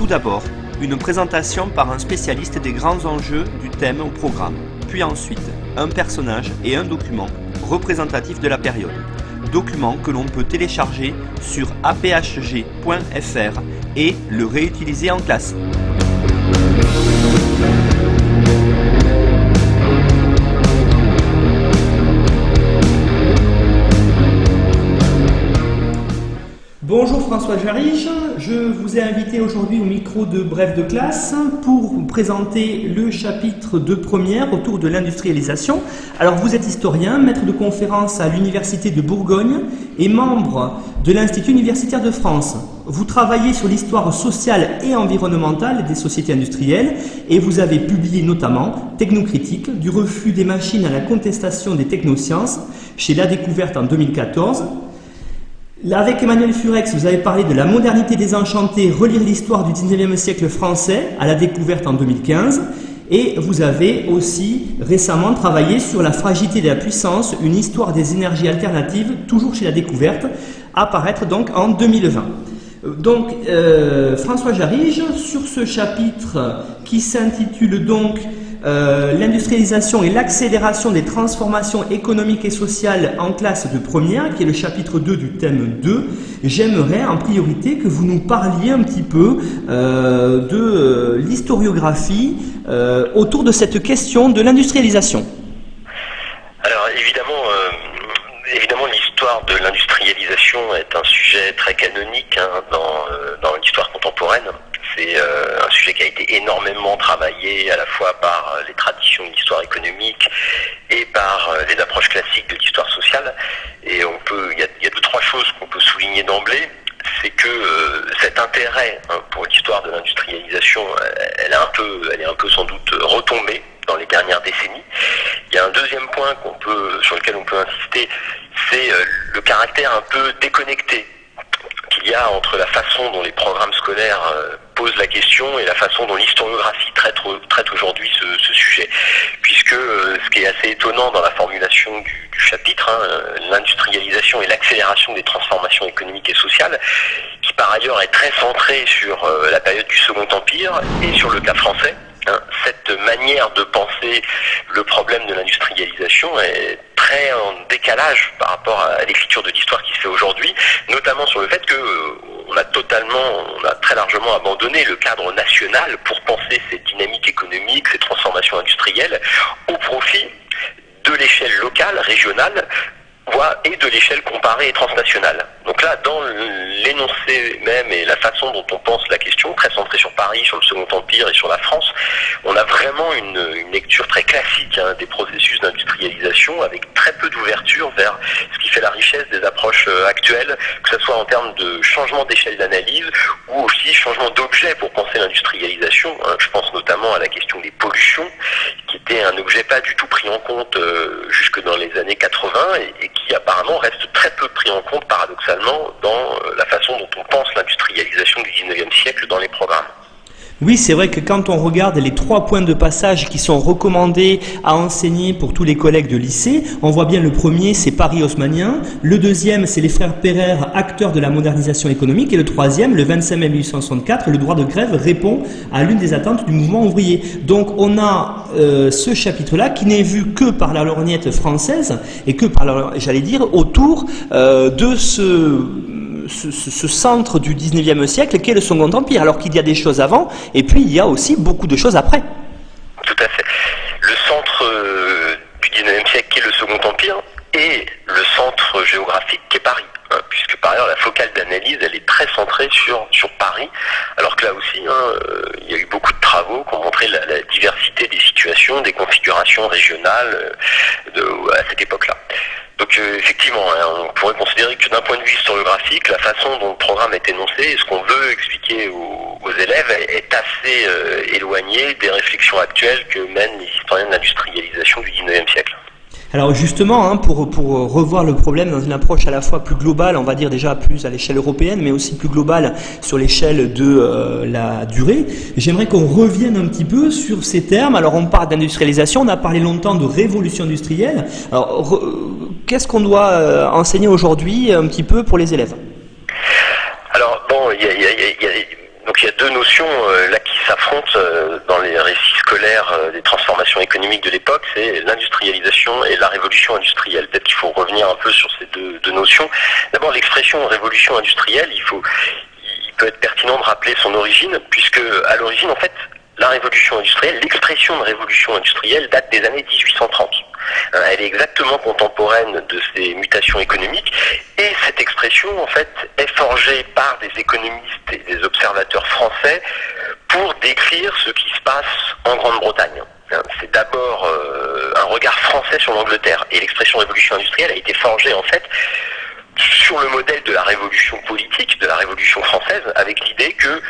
Tout d'abord, une présentation par un spécialiste des grands enjeux du thème au programme, puis ensuite un personnage et un document représentatif de la période. Document que l'on peut télécharger sur aphg.fr et le réutiliser en classe. Bonjour François Jarige, je vous ai invité aujourd'hui au micro de Bref de classe pour vous présenter le chapitre de première autour de l'industrialisation. Alors vous êtes historien, maître de conférence à l'Université de Bourgogne et membre de l'Institut universitaire de France. Vous travaillez sur l'histoire sociale et environnementale des sociétés industrielles et vous avez publié notamment Technocritique, du refus des machines à la contestation des technosciences chez La Découverte en 2014 avec Emmanuel Furex, vous avez parlé de la modernité désenchantée, relire l'histoire du 19e siècle français à la découverte en 2015. Et vous avez aussi récemment travaillé sur la fragilité de la puissance, une histoire des énergies alternatives, toujours chez la découverte, apparaître donc en 2020. Donc, euh, François Jarige, sur ce chapitre qui s'intitule donc euh, l'industrialisation et l'accélération des transformations économiques et sociales en classe de première, qui est le chapitre 2 du thème 2, j'aimerais en priorité que vous nous parliez un petit peu euh, de euh, l'historiographie autour de cette question de l'industrialisation. Alors évidemment, l'histoire de l'industrialisation est un sujet très canonique hein, dans l'histoire contemporaine. C'est euh, un sujet qui a été énormément travaillé à la fois par euh, les traditions de l'histoire économique et par euh, les approches classiques de l'histoire sociale. Et on peut, il y a, deux trois choses qu'on peut souligner d'emblée c'est que cet intérêt hein, pour l'histoire de l'industrialisation, elle, est un peu, elle est un peu sans doute retombée dans les dernières décennies. Il y a un deuxième point sur lequel on peut insister, c'est le caractère un peu déconnecté qu'il y a entre la façon dont les programmes scolaires euh, posent la question et la façon dont l'historiographie traite, traite aujourd'hui ce, sujet. Puisque euh, ce qui est assez étonnant dans la formulation du, chapitre, hein, euh, l'industrialisation et l'accélération des transformations économiques et sociales, qui par ailleurs est très centré sur la période du Second Empire et sur le cas français, hein, cette manière de penser le problème de l'industrialisation est très en décalage par rapport à l'écriture de l'histoire qui se fait aujourd'hui, notamment sur le fait que euh, on a totalement, on a très largement abandonné le cadre national pour penser ces dynamiques économiques, ces transformations industrielles, au profit de l'échelle locale, régionale, et de l'échelle comparée et transnationale. Donc là, dans l'énoncé même et la façon dont on pense la question, très centrée sur Paris, sur le Second Empire et sur la France, on a vraiment une, lecture très classique hein, des processus d'industrialisation avec très peu d'ouverture vers ce qui fait la richesse des approches euh, actuelles, que ce soit en termes de changement d'échelle d'analyse ou aussi changement d'objet pour penser l'industrialisation. Hein. Je pense notamment à la question des pollutions, qui était un objet pas du tout pris en compte euh, jusque dans les années 80 et, et qui apparemment reste très peu pris en compte paradoxalement dans euh, la façon dont on pense l'industrialisation du 19e siècle dans les programmes. Oui, c'est vrai que quand on regarde les trois points de passage qui sont recommandés à enseigner pour tous les collègues de lycée, on voit bien le premier, c'est Paris haussmanien, le deuxième, c'est les frères Perrer, acteurs de la modernisation économique, et le troisième, le 25 mai 1864, le droit de grève répond à l'une des attentes du mouvement ouvrier. Donc on a euh, ce chapitre-là qui n'est vu que par la lorgnette française et que par, j'allais dire, autour euh, de ce ce, centre du 19e siècle qu'est le Second Empire, alors qu'il y a des choses avant, et puis il y a aussi beaucoup de choses après. Tout à fait. Le centre euh, du 19e siècle qui est le Second Empire et le centre géographique qui est Paris. Hein, puisque par ailleurs la focale d'analyse elle est très centrée sur, sur Paris, alors que là aussi hein, euh, il y a eu beaucoup de travaux qui ont montré la, diversité des situations, des configurations régionales euh, à cette époque-là. Donc effectivement, hein, on pourrait considérer que d'un point de vue historiographique, la façon dont le programme est énoncé et ce qu'on veut expliquer aux, élèves est, assez euh, éloigné des réflexions actuelles que mènent les historiens de l'industrialisation du 19e siècle. Alors justement, hein, pour, pour revoir le problème dans une approche à la fois plus globale, on va dire déjà plus à l'échelle européenne, mais aussi plus globale sur l'échelle de euh, la durée, j'aimerais qu'on revienne un petit peu sur ces termes. Alors on parle d'industrialisation, on a parlé longtemps de révolution industrielle. Alors qu'est-ce qu'on doit euh, enseigner aujourd'hui un petit peu pour les élèves? Alors bon, il y a donc il y a deux notions euh, qui s'affrontent euh, dans les récits scolaires euh, des transformations économiques de l'époque, c'est l'industrialisation et la révolution industrielle. Peut-être qu'il faut revenir un peu sur ces deux, notions. D'abord l'expression révolution industrielle, il peut être pertinent de rappeler son origine, puisque à l'origine en fait la révolution industrielle, l'expression de révolution industrielle date des années 1830. Hein, elle est exactement contemporaine de ces mutations économiques et cette expression en fait est forgée par des économistes et des observateurs français pour décrire ce qui se passe en Grande-Bretagne. Hein, c'est d'abord euh, un regard français sur l'Angleterre et l'expression révolution industrielle a été forgée en fait sur le modèle de la révolution politique, de la révolution française, avec l'idée que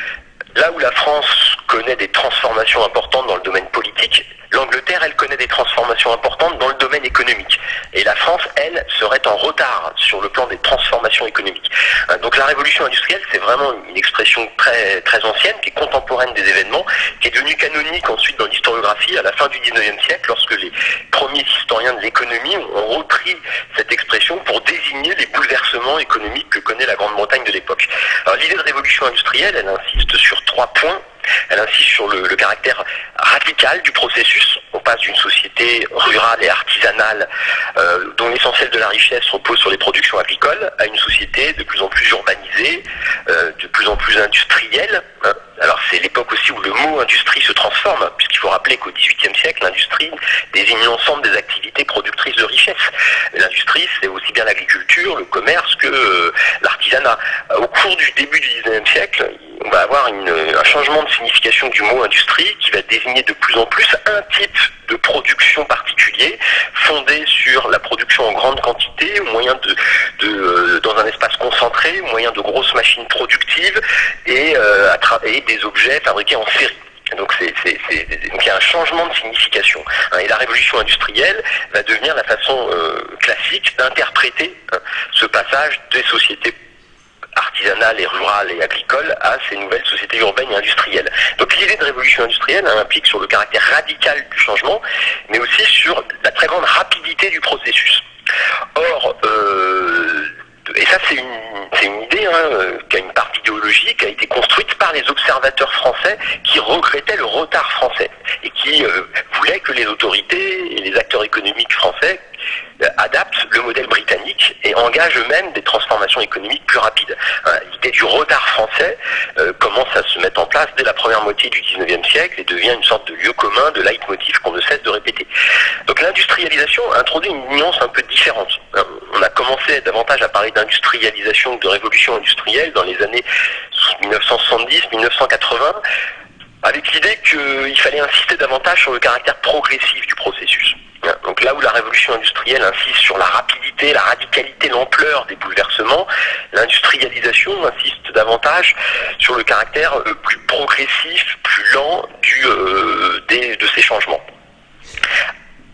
Là où la France connaît des transformations importantes dans le domaine politique, l'Angleterre, elle connaît des transformations importantes dans le domaine économique. Et la France, elle, serait en retard sur le plan des transformations économiques. Euh, donc la révolution industrielle, c'est vraiment une expression très, ancienne, qui est contemporaine des événements, qui est devenue canonique ensuite dans l'historiographie à la fin du 19e siècle, lorsque les premiers historiens de l'économie ont repris cette expression pour désigner les bouleversements économiques que connaît la Grande-Bretagne de l'époque. Alors l'idée de révolution industrielle, elle insiste sur trois points. Elle insiste sur le, caractère radical du processus. On passe d'une société rurale et artisanale euh, dont l'essentiel de la richesse repose sur les productions agricoles à une société de plus en plus urbanisée, euh, de plus en plus industrielle. Hein. Alors c'est l'époque aussi où le mot industrie se transforme, puisqu'il faut rappeler qu'au XVIIIe siècle, l'industrie désigne l'ensemble des activités productrices de richesse. L'industrie, c'est aussi bien l'agriculture, le commerce que euh, l'artisanat. Au cours du début du XIXe siècle, on va avoir un changement de signification du mot industrie qui va désigner de plus en plus un type de production particulier fondé sur la production en grande quantité, au moyen de, euh, dans un espace concentré, au moyen de grosses machines productives et, euh, à des objets fabriqués en série. Donc, il y a un changement de signification. Hein. et la révolution industrielle va devenir la façon euh, classique d'interpréter hein, ce passage des sociétés artisanale et rurale et agricole à ces nouvelles sociétés urbaines et industrielles. Donc l'idée de révolution industrielle implique sur le caractère radical du changement, mais aussi sur la très grande rapidité du processus. Or, euh, et ça c'est une, idée hein, qui a une part idéologique, qui a été construite par les observateurs français qui regrettaient le retard français et qui euh, voulaient que les autorités et les acteurs économiques français euh, adaptent le modèle britannique et engagent eux-mêmes des transformations économiques plus rapides. Hein, l'idée du retard français euh, commence à se mettre en place dès la première moitié du 19e siècle et devient une sorte de lieu commun, de leitmotiv qu'on ne cesse de répéter. Donc l'industrialisation introduit une nuance un peu différente. Hein, on a commencé davantage à parler d'industrialisation, de révolution industrielle dans les années 1970-1980 avec l'idée qu'il fallait insister davantage sur le caractère progressif du processus. Donc là où la révolution industrielle insiste sur la rapidité, la radicalité, l'ampleur des bouleversements, l'industrialisation insiste davantage sur le caractère euh, plus progressif, plus lent euh, de ces changements.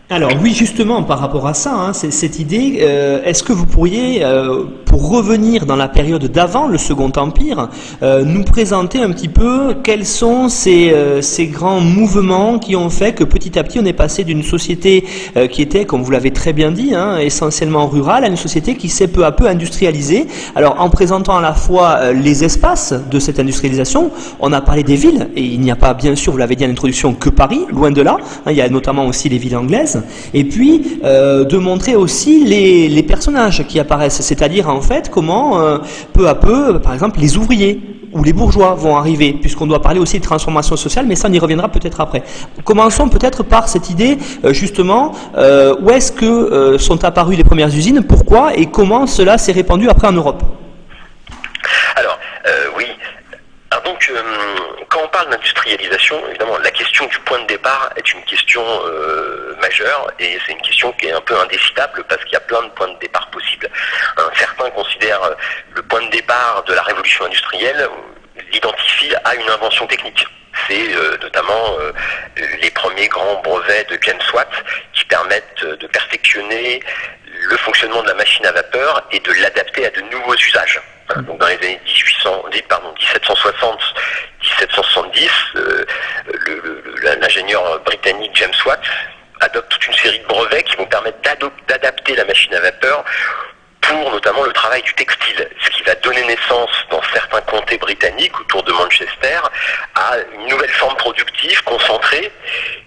Alors oui, justement, par rapport à ça, hein, cette idée, euh, est-ce que vous pourriez, euh, pour revenir dans la période d'avant le Second Empire, euh, nous présenter un petit peu quels sont ces, ces, grands mouvements qui ont fait que petit à petit on est passé d'une société qui était, comme vous l'avez très bien dit, hein, essentiellement rurale, à une société qui s'est peu à peu industrialisée. Alors en présentant à la fois les espaces de cette industrialisation, on a parlé des villes, et il n'y a pas, bien sûr, vous l'avez dit à l'introduction, que Paris, loin de là. Hein, il y a notamment aussi les villes anglaises et puis euh, de montrer aussi les, personnages qui apparaissent, c'est-à-dire en fait comment euh, peu à peu, par exemple, les ouvriers ou les bourgeois vont arriver, puisqu'on doit parler aussi de transformation sociale, mais ça on y reviendra peut-être après. Commençons peut-être par cette idée, euh, justement, où est-ce que sont apparues les premières usines, pourquoi et comment cela s'est répandu après en Europe Alors, oui, donc, euh, quand on parle d'industrialisation, évidemment, la question du point de départ est une question euh, majeure et c'est une question qui est un peu indécidable parce qu'il y a plein de points de départ possibles. certains considèrent le point de départ de la révolution industrielle l'identifie à une invention technique c'est notamment les premiers grands brevets de James Watt qui permettent de perfectionner le fonctionnement de la machine à vapeur et de l'adapter à de nouveaux usages. Donc dans les années 1800, pardon, 1760-1770, euh, l'ingénieur britannique James Watt adopte toute une série de brevets qui vont permettre d'adapter la machine à vapeur pour notamment le travail du textile, ce qui va donner naissance dans certains comtés britanniques autour de Manchester à une nouvelle forme productive concentrée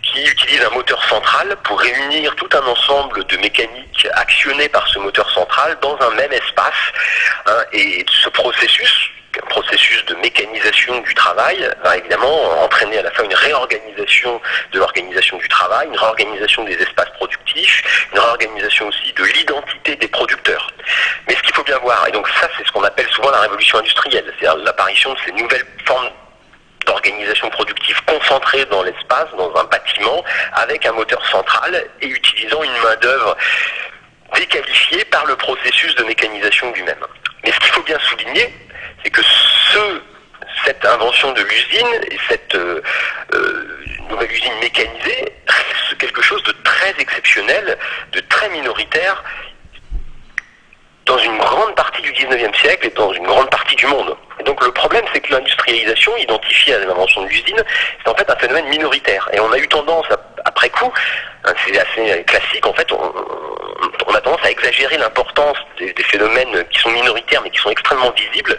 qui utilise un moteur central pour réunir tout un ensemble de mécaniques actionnées par ce moteur central dans un même espace. Hein, et ce processus un processus de mécanisation du travail va évidemment entraîner à la fois une réorganisation de l'organisation du travail, une réorganisation des espaces productifs, une réorganisation aussi de l'identité des producteurs. Mais ce qu'il faut bien voir, et donc ça c'est ce qu'on appelle souvent la révolution industrielle, c'est-à-dire l'apparition de ces nouvelles formes d'organisation productive concentrée dans l'espace, dans un bâtiment, avec un moteur central et utilisant une main-d'œuvre déqualifiée par le processus de mécanisation lui-même. Mais ce qu'il faut bien souligner, c'est que ce, cette invention de l'usine et cette euh, euh, nouvelle usine mécanisée reste quelque chose de très exceptionnel, de très minoritaire dans une grande partie du 19e siècle et dans une grande partie du monde. Et donc le problème, c'est que l'industrialisation, identifiée à l'invention de l'usine, c'est en fait un phénomène minoritaire. Et on a eu tendance, après coup, hein, c'est assez classique, en fait, on, on a tendance à exagérer l'importance des, phénomènes qui sont minoritaires mais qui sont extrêmement visibles,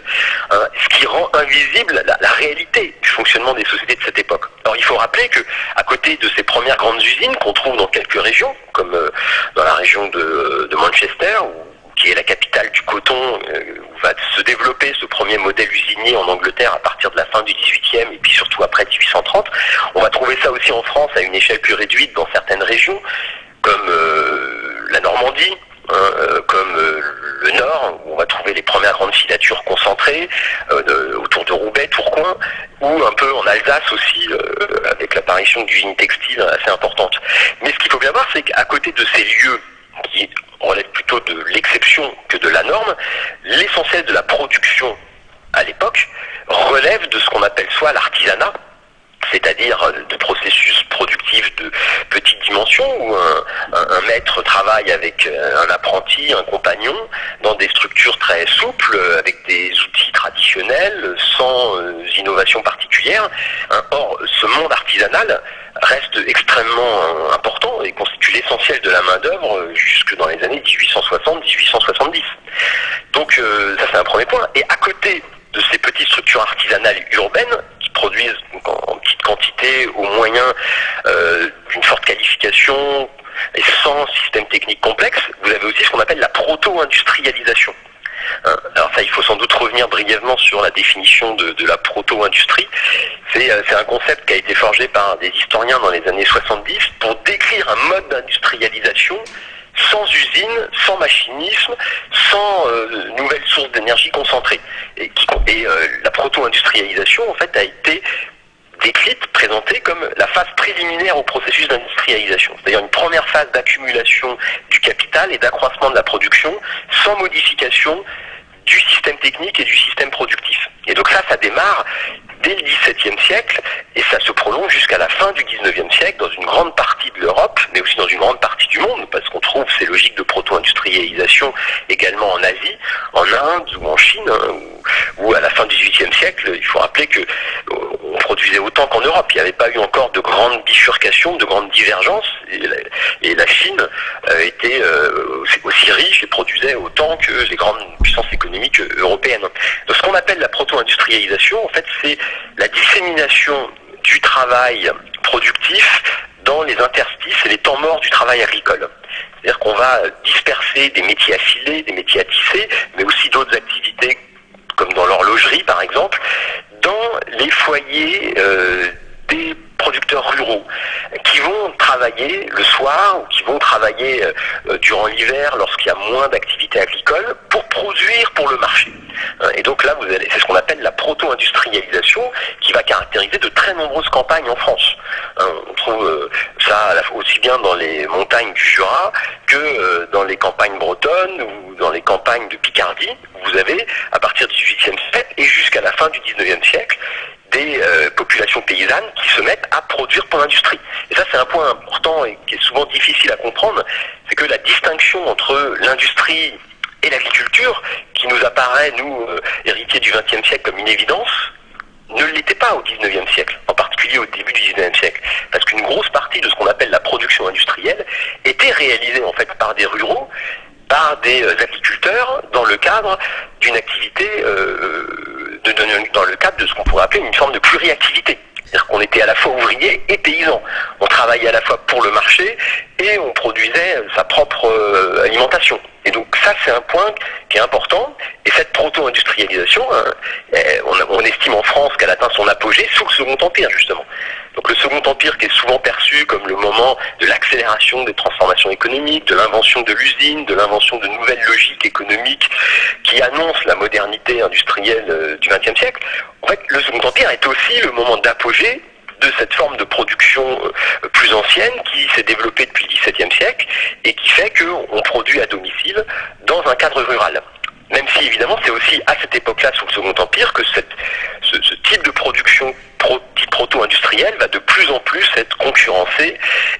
hein, ce qui rend invisible la, réalité du fonctionnement des sociétés de cette époque. Alors il faut rappeler que à côté de ces premières grandes usines qu'on trouve dans quelques régions, comme euh, dans la région de, Manchester, qui est la capitale du coton, euh, où va se développer ce premier modèle usinier en Angleterre à partir de la fin du 18e et puis surtout après 1830. On va trouver ça aussi en France à une échelle plus réduite dans certaines régions, comme euh, la Normandie, hein, euh, comme euh, le Nord, où on va trouver les premières grandes filatures concentrées, euh, autour de Roubaix, Tourcoing, ou un peu en Alsace aussi, avec l'apparition d'usines textiles assez importantes. Mais ce qu'il faut bien voir, c'est qu'à côté de ces lieux qui relèvent plutôt de l'exception que de la norme, l'essentiel de la production à l'époque relève de ce qu'on appelle soit l'artisanat, c'est-à-dire de processus productifs de petite dimension où un, maître travaille avec un apprenti, un compagnon, dans des structures très souples, avec des outils traditionnels, sans euh, innovation particulière. Or, ce monde artisanal reste extrêmement important et constitue l'essentiel de la main-d'œuvre jusque dans les années 1860-1870. Donc, euh, ça c'est un premier point. Et à côté de ces petites structures artisanales urbaines produisent en, petite quantité au moyen euh, d'une forte qualification et sans système technique complexe, vous avez aussi ce qu'on appelle la proto-industrialisation. Hein, alors ça, il faut sans doute revenir brièvement sur la définition de, la proto-industrie. Euh, c'est un concept qui a été forgé par des historiens dans les années 70 pour décrire un mode d'industrialisation sans usine, sans machinisme, sans euh, nouvelles sources d'énergie concentrée. Et, euh, la proto-industrialisation, en fait, a été décrite, présentée comme la phase préliminaire au processus d'industrialisation. C'est-à-dire une première phase d'accumulation du capital et d'accroissement de la production sans modification du système technique et du système productif. Et donc ça, ça démarre dès le XVIIe siècle et ça se prolonge jusqu'à la fin du XIXe siècle dans une grande partie de l'Europe, mais aussi dans une grande partie du monde, parce qu'on trouve ces logiques de proto-industrialisation également en Asie, en Inde ou en Chine, où, à la fin du XVIIIe siècle, il faut rappeler que euh, on produisait autant qu'en Europe. Il n'y avait pas eu encore de grandes bifurcations, de grandes divergences, et la, Chine euh, était euh, aussi riche et produisait autant que les grandes puissances économiques européennes. Donc, ce qu'on appelle la proto-industrialisation, en fait, c'est la dissémination du travail productif dans les interstices et les temps morts du travail agricole. C'est-à-dire qu'on va disperser des métiers affilés, des métiers à tisser, mais aussi d'autres activités, comme dans l'horlogerie par exemple, dans les foyers euh, des producteurs ruraux qui vont travailler le soir ou qui vont travailler euh, durant l'hiver lorsqu'il y a moins d'activité agricole pour produire pour le marché. Hein, et donc là, vous c'est ce qu'on appelle la proto-industrialisation, qui va caractériser de très nombreuses campagnes en France. Hein, on trouve euh, ça aussi bien dans les montagnes du Jura que euh, dans les campagnes bretonnes ou dans les campagnes de Picardie. Vous avez, à partir du XVIIIe siècle et jusqu'à la fin du XIXe siècle, des euh, populations paysannes qui se mettent à produire pour l'industrie. Et ça, c'est un point important et qui est souvent difficile à comprendre, c'est que la distinction entre l'industrie et l'agriculture, qui nous apparaît, nous, euh, héritiers du XXe siècle, comme une évidence, ne l'était pas au XIXe siècle, en particulier au début du XIXe siècle, parce qu'une grosse partie de ce qu'on appelle la production industrielle était réalisée en fait par des ruraux, par des euh, agriculteurs, dans le cadre d'une activité, dans le cadre de ce qu'on pourrait appeler une forme de pluriactivité. C'est-à-dire qu'on était à la fois ouvrier et paysan. On travaillait à la fois pour le marché et on produisait sa propre alimentation. Et donc ça, c'est un point qui est important. Et cette proto-industrialisation, hein, eh, on, estime en France qu'elle atteint son apogée sous le Second Empire, justement. Donc le Second Empire qui est souvent perçu comme le moment de l'accélération des transformations économiques, de l'invention de l'usine, de l'invention de nouvelles logiques économiques qui annoncent la modernité industrielle euh, du XXe siècle. En fait, le Second Empire est aussi le moment d'apogée de cette forme de production euh, plus ancienne qui s'est développée depuis le XVIIe siècle et qui fait qu'on produit à domicile dans un cadre rural. Même si évidemment c'est aussi à cette époque-là, sous le Second Empire, que ce, type de production pro, proto-industrielle va de plus en plus être concurrencé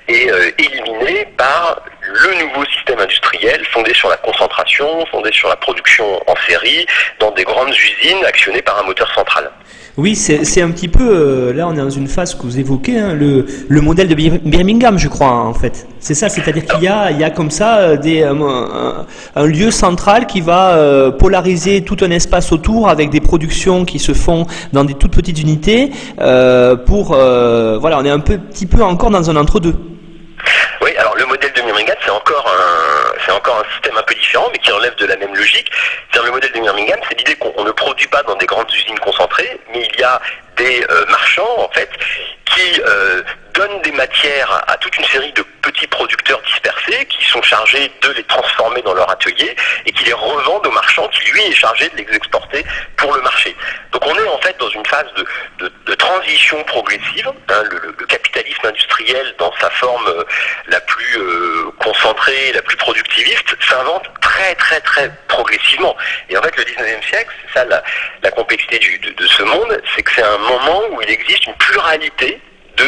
et euh, éliminé par le nouveau système industriel fondé sur la concentration, fondé sur la production en série, dans des grandes usines actionnées par un moteur central. Oui, c'est un petit peu, euh, là on est dans une phase que vous évoquez, hein, le, le, modèle de Birmingham, je crois, en fait. C'est ça, c'est-à-dire qu'il y a, il y a comme ça euh, des, euh, un, lieu central qui va polariser tout un espace autour avec des productions qui se font dans des toutes petites unités. pour, voilà, on est un peu, petit peu encore dans un entre-deux. Modèle de Birmingham, c'est encore un, c'est encore un système un peu différent, mais qui relève de la même logique. C'est le modèle de Birmingham, c'est l'idée qu'on ne produit pas dans des grandes usines concentrées, mais il y a des euh, marchands en fait qui euh, donnent des matières à toute une série de petits producteurs dispersés qui sont chargés de les transformer dans leur atelier et qui les revendent aux marchands qui lui est chargé de les exporter pour le marché. Donc on est en fait dans une phase de, progressive. Hein, le, capitalisme industriel dans sa forme euh, la plus concentrée, la plus productiviste s'invente très très très progressivement. Et en fait le 19e siècle, c'est ça la, complexité de ce monde, c'est que c'est un moment où il existe une pluralité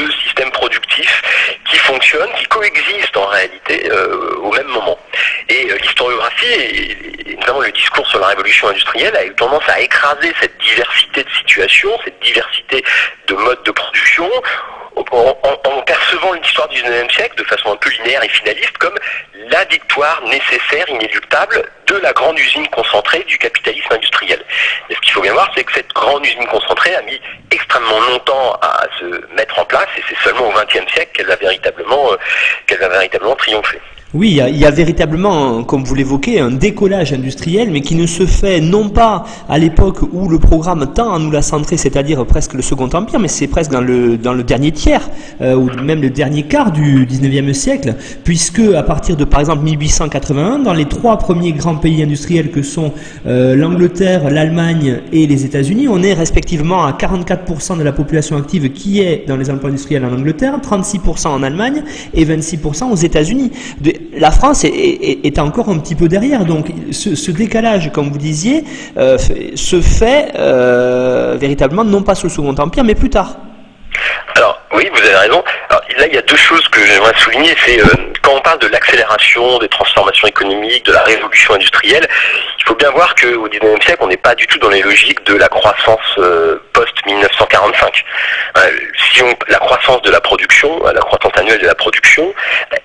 de systèmes productifs qui fonctionnent, qui coexistent en réalité euh, au même moment. Et euh, l'historiographie, et, notamment le discours sur la révolution industrielle, a eu tendance à écraser cette diversité de situations, cette diversité de modes de production, en, percevant l'histoire du 19e siècle de façon un peu linéaire et finaliste comme la victoire nécessaire, inéluctable de la grande usine concentrée du capitalisme industriel. Et ce qu'il faut bien voir, c'est que cette grande usine concentrée a mis extrêmement longtemps à se mettre en place et c'est seulement au XXe siècle qu'elle va véritablement, euh, qu'elle va véritablement triompher. Oui, il y, a, véritablement, comme vous l'évoquez, un décollage industriel, mais qui ne se fait non pas à l'époque où le programme tend à nous la centrer, c'est-à-dire presque le Second Empire, mais c'est presque dans le, dans le dernier tiers, euh, ou même le dernier quart du 19e siècle, puisque à partir de, par exemple, 1881, dans les trois premiers grands pays industriels que sont euh, l'Angleterre, l'Allemagne et les États-Unis, on est respectivement à 44% de la population active qui est dans les emplois industriels en Angleterre, 36% en Allemagne et 26% aux États-Unis la France est, encore un petit peu derrière. Donc ce, décalage, comme vous disiez, euh, se fait euh, véritablement non pas sous le Second Empire, mais plus tard. Alors oui, vous avez raison. Là, il y a deux choses que j'aimerais souligner. C'est euh, quand on parle de l'accélération des transformations économiques, de la révolution industrielle, il faut bien voir qu'au XIXe siècle, on n'est pas du tout dans les logiques de la croissance post-1945. si la croissance de la production, la croissance annuelle de la production,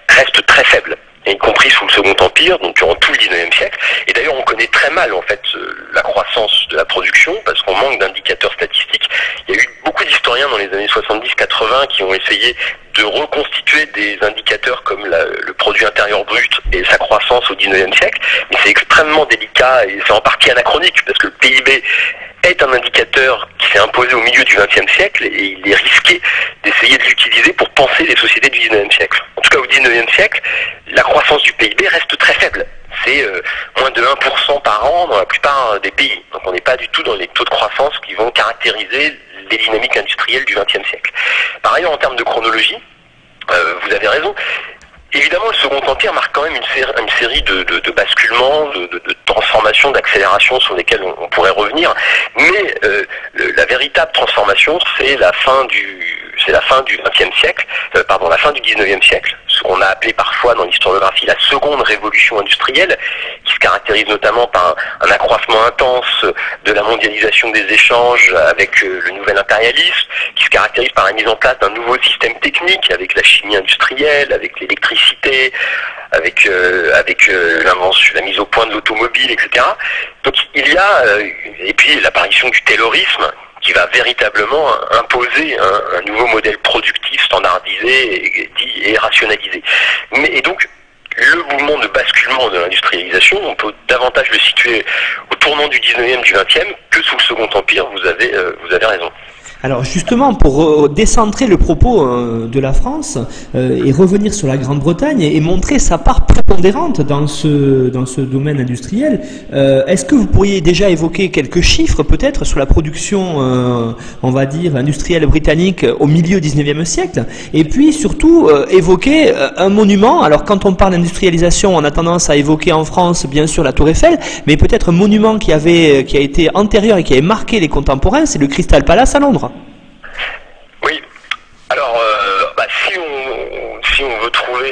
reste très faible y compris sous le Second Empire, donc durant tout le XIXe siècle. Et d'ailleurs, on connaît très mal en fait euh, la croissance de la production parce qu'on manque d'indicateurs statistiques. Il y a eu beaucoup d'historiens dans les années 70-80 qui ont essayé de reconstituer des indicateurs comme le produit intérieur brut et sa croissance au XIXe siècle, mais c'est extrêmement délicat et c'est en partie anachronique parce que le PIB est un indicateur qui s'est imposé au milieu du XXe siècle et il est risqué d'essayer de l'utiliser pour penser les sociétés du XIXe siècle. En tout cas, au XIXe siècle, la croissance du PIB reste très faible. C'est, euh, moins de 1% par an dans la plupart des pays. Donc on n'est pas du tout dans les taux de croissance qui vont caractériser les dynamiques industrielles du XXe siècle. Par ailleurs, en termes de chronologie, euh, vous avez raison, Évidemment, le Second Empire marque quand même une, série, de, basculements, de, transformations, d'accélérations sur lesquelles on, pourrait revenir. Mais euh, la véritable transformation, c'est la fin du c'est la fin du siècle, euh, pardon, la fin du XIXe siècle, ce qu'on a appelé parfois dans l'historiographie la seconde révolution industrielle, qui se caractérise notamment par un, accroissement intense de la mondialisation des échanges avec euh, le nouvel impérialisme, qui se caractérise par la mise en place d'un nouveau système technique avec la chimie industrielle, avec l'électricité, avec euh, avec l'invention, la mise au point de l'automobile, etc. Donc il y a et puis l'apparition du taylorisme qui va véritablement imposer un, nouveau modèle productif standardisé et, et rationalisé. Mais, donc, le mouvement de basculement de l'industrialisation, on peut davantage le situer au tournant du 19e, du 20e que sous le Second Empire, vous avez, euh, vous avez raison. Alors justement, pour décentrer le propos euh, de la France euh, et revenir sur la Grande-Bretagne et, montrer sa part prépondérante dans ce, dans ce domaine industriel, euh, est-ce que vous pourriez déjà évoquer quelques chiffres peut-être sur la production, on va dire, industrielle britannique au milieu du 19e siècle? Et puis surtout évoquer un monument. Alors quand on parle d'industrialisation, on a tendance à évoquer en France bien sûr la Tour Eiffel, mais peut-être un monument qui, avait, qui a été antérieur et qui avait marqué les contemporains, c'est le Crystal Palace à Londres. Alors, euh, bah, si, on, si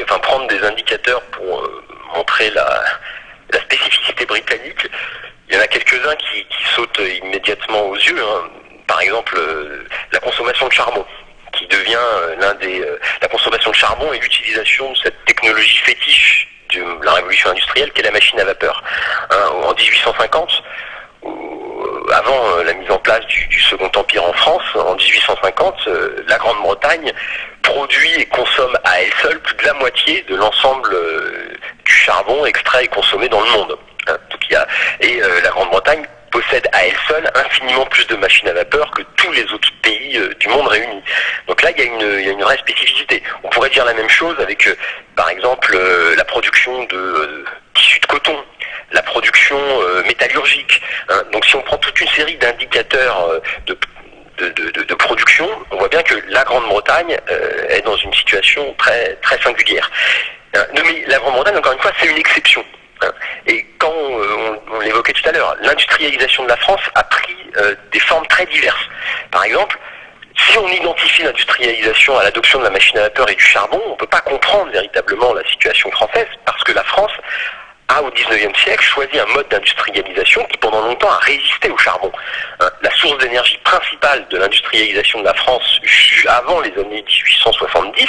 enfin prendre des indicateurs pour euh, montrer la, spécificité britannique, il y en a quelques-uns qui, sautent immédiatement aux yeux. Hein. Par exemple, euh, la consommation de charbon, qui devient l'un des la consommation de charbon et l'utilisation de cette technologie fétiche de la révolution industrielle qu'est la machine à vapeur. Hein, en 1850, avant euh, la mise en place du, Second Empire en France, en 1850, euh, la Grande-Bretagne produit et consomme à elle seule plus de la moitié de l'ensemble euh, du charbon extrait et consommé dans le monde. Hein, et la Grande-Bretagne possède à elle seule infiniment plus de machines à vapeur que tous les autres pays du monde réunis. Donc là, il y, a une, vraie spécificité. On pourrait dire la même chose avec, par exemple, la production de tissus de coton la production euh, métallurgique. Hein. Donc si on prend toute une série d'indicateurs euh, de, de, production, on voit bien que la Grande-Bretagne euh, est dans une situation très, très singulière. Hein. Mais la Grande-Bretagne, encore une fois, c'est une exception. Hein. Et quand on, l'évoquait tout à l'heure, l'industrialisation de la France a pris des formes très diverses. Par exemple, si on identifie l'industrialisation à l'adoption de la machine à vapeur et du charbon, on ne peut pas comprendre véritablement la situation française parce que la France a au XIXe siècle choisi un mode d'industrialisation qui pendant longtemps a résisté au charbon. Hein, la source d'énergie principale de l'industrialisation de la France avant les années 1870,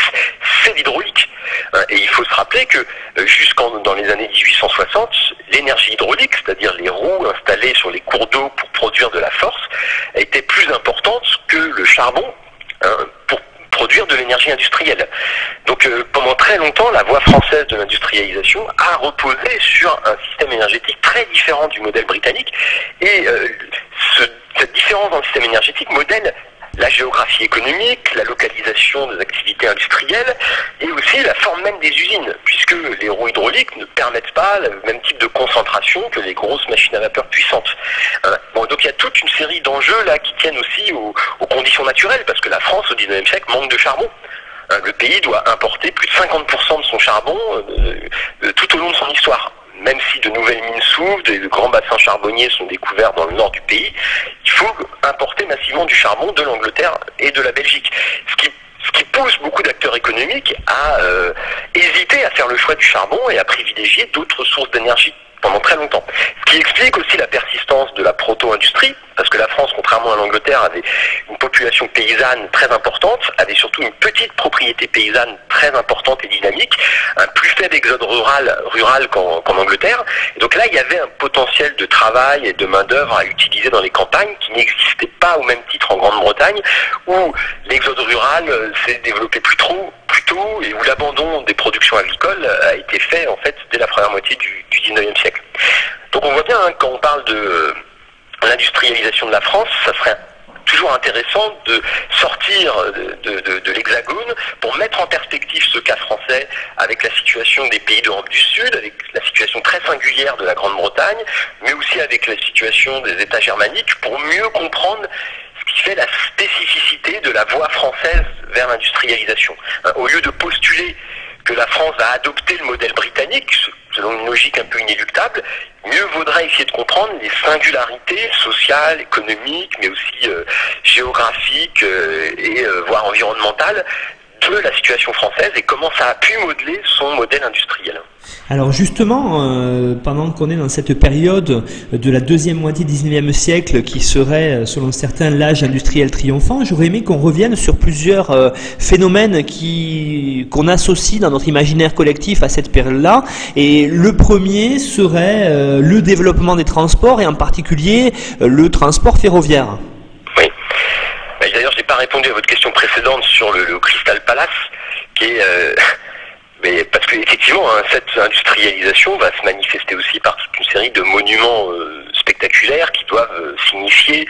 c'est l'hydraulique. Hein, et il faut se rappeler que euh, jusqu'en dans les années 1860, l'énergie hydraulique, c'est-à-dire les roues installées sur les cours d'eau pour produire de la force, était plus importante que le charbon hein, pour produire de l'énergie industrielle. Donc euh, pendant très longtemps, la voie française de l'industrialisation a reposé sur un système énergétique très différent du modèle britannique. Et euh, cette différence dans le système énergétique modèle la géographie économique, la localisation des activités industrielles et aussi la forme même des usines, puisque les roues hydrauliques ne permettent pas le même type de concentration que les grosses machines à vapeur puissantes. Hein. Donc il y a toute une série d'enjeux là qui tiennent aussi aux, conditions naturelles, parce que la France au 19e siècle manque de charbon. Hein. le pays doit importer plus de 50% de son charbon euh, euh, tout au long de son histoire même si de nouvelles mines s'ouvrent, de grands bassins charbonniers sont découverts dans le nord du pays, il faut importer massivement du charbon de l'Angleterre et de la Belgique. Ce qui, pousse beaucoup d'acteurs économiques à euh, hésiter à faire le choix du charbon et à privilégier d'autres sources d'énergie pendant très longtemps. Ce qui explique aussi la persistance de la proto-industrie, parce que la France, contrairement à l'Angleterre, avait une population paysanne très importante, avait surtout une petite propriété paysanne très importante et dynamique, un plus faible exode rural, rural qu'en Angleterre. Et donc là, il y avait un potentiel de travail et de main-d'œuvre à utiliser dans les campagnes qui n'existait pas au même titre en Grande-Bretagne, où l'exode rural euh, s'est développé plus tôt, et où l'abandon des productions agricoles a été fait en fait dès la première moitié du, du 19e siècle. Donc on voit bien, hein, quand on parle de euh, l'industrialisation de la France, ça serait toujours intéressant de sortir de, l'hexagone pour mettre en perspective ce cas français avec la situation des pays d'Europe du Sud, avec la situation très singulière de la Grande-Bretagne, mais aussi avec la situation des États germaniques pour mieux comprendre ce qui fait la spécificité de la voie française vers l'industrialisation. Au lieu de postuler que la France va adopter le modèle britannique, selon une logique un peu inéluctable, mieux vaudrait essayer de comprendre les singularités sociales, économiques, mais aussi euh, géographiques euh, et euh, voire environnementales de la situation française et comment ça a pu modeler son modèle industriel. Alors justement, euh, pendant qu'on est dans cette période de la deuxième moitié du 19e siècle qui serait, selon certains, l'âge industriel triomphant, j'aurais aimé qu'on revienne sur plusieurs euh, phénomènes qui, qu'on associe dans notre imaginaire collectif à cette période-là. Et le premier serait euh, le développement des transports et en particulier le transport ferroviaire. Oui. D'ailleurs, je n'ai pas répondu à votre question précédente sur le, le Crystal Palace, qui est mais parce qu'effectivement, hein, cette industrialisation va se manifester aussi par toute une série de monuments euh, spectaculaires qui doivent euh, signifier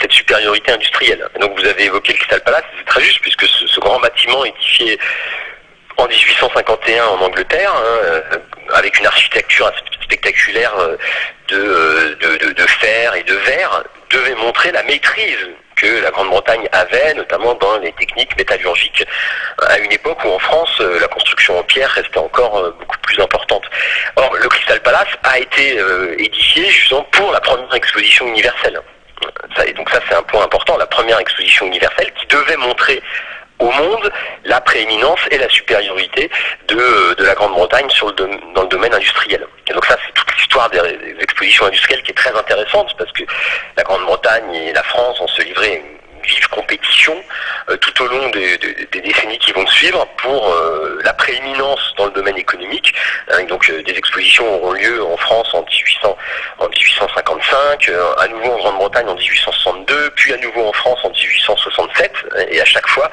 cette supériorité industrielle. donc vous avez évoqué le Crystal Palace, c'est très juste puisque ce, grand bâtiment édifié en 1851 en Angleterre, hein, euh, avec une architecture spectaculaire de, de, fer et de verre, devait montrer la maîtrise que la Grande-Bretagne avait, notamment dans les techniques métallurgiques, à une époque où en France, euh, la construction en pierre restait encore euh, beaucoup plus importante. Or, le Crystal Palace a été euh, édifié justement pour la première exposition universelle. et donc ça, c'est un point important, la première exposition universelle qui devait montrer au monde la prééminence et la supériorité de, la Grande-Bretagne dans le domaine industriel. Et donc ça, c'est toute l'histoire des, expositions industrielles qui est très intéressante parce que la Grande-Bretagne et la France ont se livré vive compétition euh, tout au long des, décennies qui vont suivre pour euh, la prééminence dans le domaine économique. Hein, donc euh, des expositions auront lieu en France en, 1800, en 1855, à nouveau en Grande-Bretagne en 1862, puis à nouveau en France en 1867. Et à chaque fois,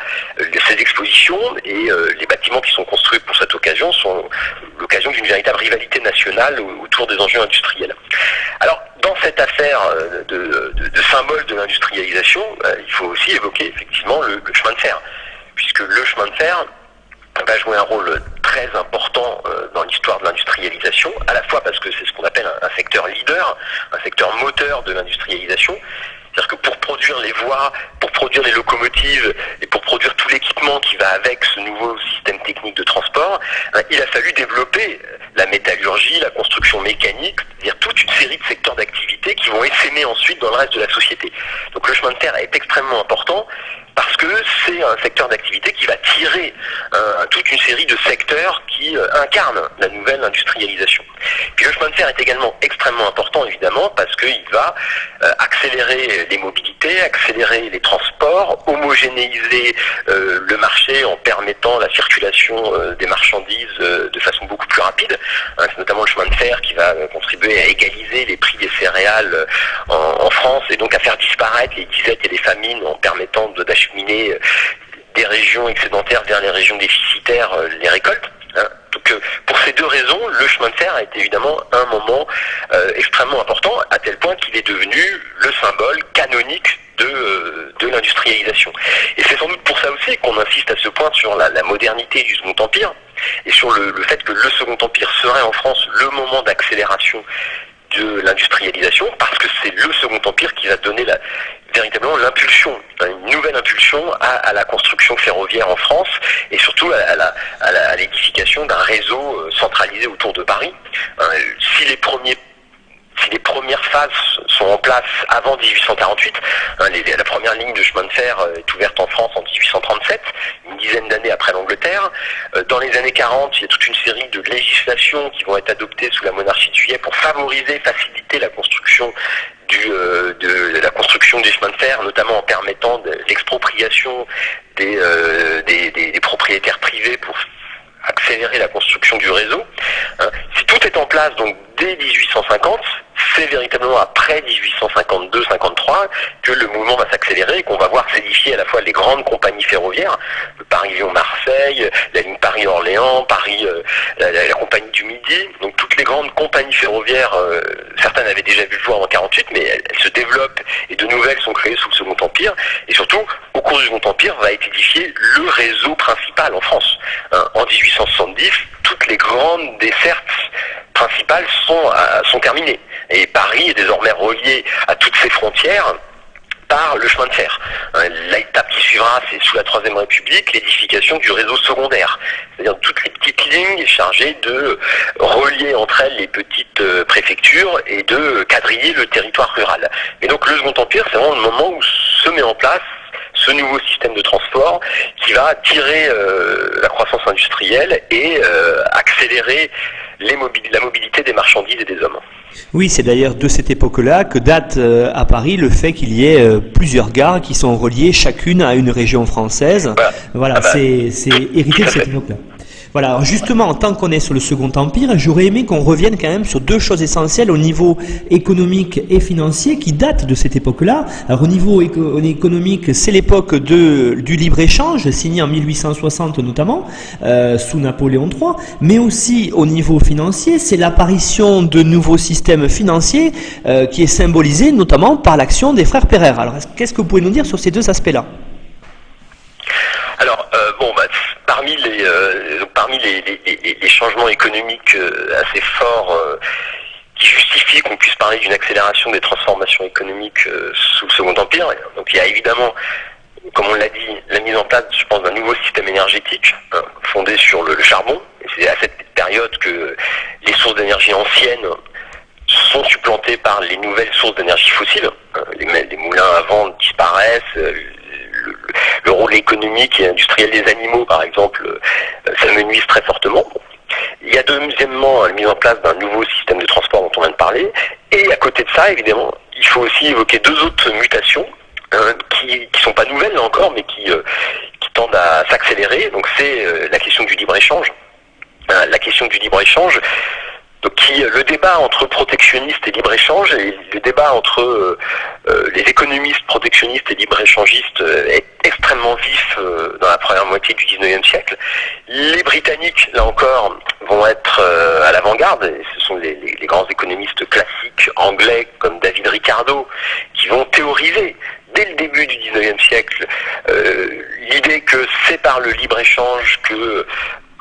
ces expositions et les bâtiments qui sont construits pour cette occasion sont l'occasion d'une véritable rivalité nationale autour des enjeux industriels. Alors, dans cette affaire de, symbole de l'industrialisation, il faut aussi évoquer effectivement le, chemin de fer, puisque le chemin de fer va jouer un rôle très important euh, dans l'histoire de l'industrialisation, à la fois parce que c'est ce qu'on appelle un, secteur leader, un secteur moteur de l'industrialisation, c'est-à-dire que pour produire les voies, pour produire les locomotives et pour produire tout l'équipement qui va avec ce nouveau système technique de transport, hein, il a fallu développer la métallurgie, la construction mécanique, c'est-à-dire toute une série de secteurs d'activité qui vont essaimer ensuite dans le reste de la société. Donc le chemin de fer est extrêmement important parce que c'est un secteur d'activité qui va tirer euh, toute une série de secteurs qui euh, incarnent la nouvelle industrialisation. Puis le chemin de fer est également extrêmement important, évidemment, parce qu'il va euh, accélérer les mobilités, accélérer les transports, homogénéiser le marché en permettant la circulation des marchandises de façon beaucoup plus rapide. Hein, c'est notamment le chemin de fer qui va contribuer à égaliser les prix des céréales en, France et donc à faire disparaître les disettes et les famines en permettant d'acheter euh, des régions excédentaires vers les régions déficitaires euh, les récoltes. Donc euh, pour ces deux raisons, le chemin de fer a été évidemment un moment extrêmement important, à tel point qu'il est devenu le symbole canonique de, de l'industrialisation. Et c'est sans doute pour ça aussi qu'on insiste à ce point sur la, modernité du Second Empire et sur le, fait que le Second Empire serait en France le moment d'accélération de l'industrialisation, parce que c'est le Second Empire qui va donner la, véritablement l'impulsion, une nouvelle impulsion à, la construction ferroviaire en France et surtout à, l'édification d'un réseau euh, centralisé autour de Paris. Euh, si les premiers si les premières phases sont en place avant 1848, hein, la première ligne de chemin de fer euh, est ouverte en France en 1837, une dizaine d'années après l'Angleterre. Euh, dans les années 40, il y a toute une série de législations qui vont être adoptées sous la monarchie de Juillet pour favoriser, faciliter la construction euh, de, la construction des chemins de fer, notamment en permettant l'expropriation des, des, propriétaires privés pour accélérer la construction du réseau. Hein. Si tout est en place donc dès 1850, c'est véritablement après 1852-53 que le mouvement va s'accélérer et qu'on va voir s'édifier à la fois les grandes compagnies ferroviaires, Paris-Lyon-Marseille, la ligne Paris-Orléans, Paris, euh, la, compagnie du Midi, donc toutes les grandes compagnies ferroviaires, euh, certaines avaient déjà vu le jour en 48, mais elles, se développent et de nouvelles sont créées sous le Second Empire, et surtout, au cours du Second Empire, va être édifié le réseau principal en France. Hein, en 1870, toutes les grandes dessertes principales sont, euh, sont terminées. Et Paris est désormais relié à toutes ses frontières par le chemin de fer. Hein, l'étape qui suivra, c'est sous la Troisième République, l'édification du réseau secondaire. C'est-à-dire toutes les petites lignes chargées de relier entre elles les petites euh, préfectures et de quadriller le territoire rural. Et donc le Second Empire, c'est vraiment le moment où se met en place ce nouveau système de transport qui va tirer euh, la croissance industrielle et euh, accélérer la mobilité des marchandises et des hommes. Oui, c'est d'ailleurs de cette époque-là que date euh, à Paris le fait qu'il y ait plusieurs gares qui sont reliées chacune à une région française. Voilà, ah bah, c'est hérité de cette époque-là. Voilà, alors justement, tant qu'on est sur le Second Empire, j'aurais aimé qu'on revienne quand même sur deux choses essentielles au niveau économique et financier qui datent de cette époque-là. Alors au niveau économique, c'est l'époque du libre-échange, signé en 1860 notamment, euh, sous Napoléon III, mais aussi au niveau financier, c'est l'apparition de nouveaux systèmes financiers euh, qui est symbolisé notamment par l'action des frères Pereire. Alors qu'est-ce que vous pouvez nous dire sur ces deux aspects-là alors, euh, bon, bah, parmi les euh, les, changements économiques euh, assez forts qui justifient qu'on puisse parler d'une accélération des transformations économiques sous le Second Empire, donc il y a évidemment comme on l'a dit, la mise en place, je pense, d'un nouveau système énergétique hein, fondé sur le, charbon. c'est à cette période que les sources d'énergie anciennes sont supplantées par les nouvelles sources d'énergie fossile. Hein. les, les, moulins à vent disparaissent, le, rôle économique et industriel des animaux, par exemple, euh, s'amenuise très fortement. Il y a deuxièmement la mise en place d'un nouveau système de transport dont on vient de parler. Et à côté de ça, évidemment, il faut aussi évoquer deux autres mutations hein, qui ne sont pas nouvelles là encore, mais qui, euh, qui tendent à s'accélérer. Donc c'est euh, la question du libre-échange. la question du libre-échange, donc qui, le débat entre protectionnistes et libre-échange et le débat entre euh, euh, les économistes protectionnistes et libre-échangistes euh, est extrêmement vif dans la première moitié du 19e siècle. Les Britanniques, là encore, vont être à l'avant-garde. Ce sont les, les, grands économistes classiques anglais comme David Ricardo qui vont théoriser dès le début du 19e siècle l'idée que c'est par le libre-échange que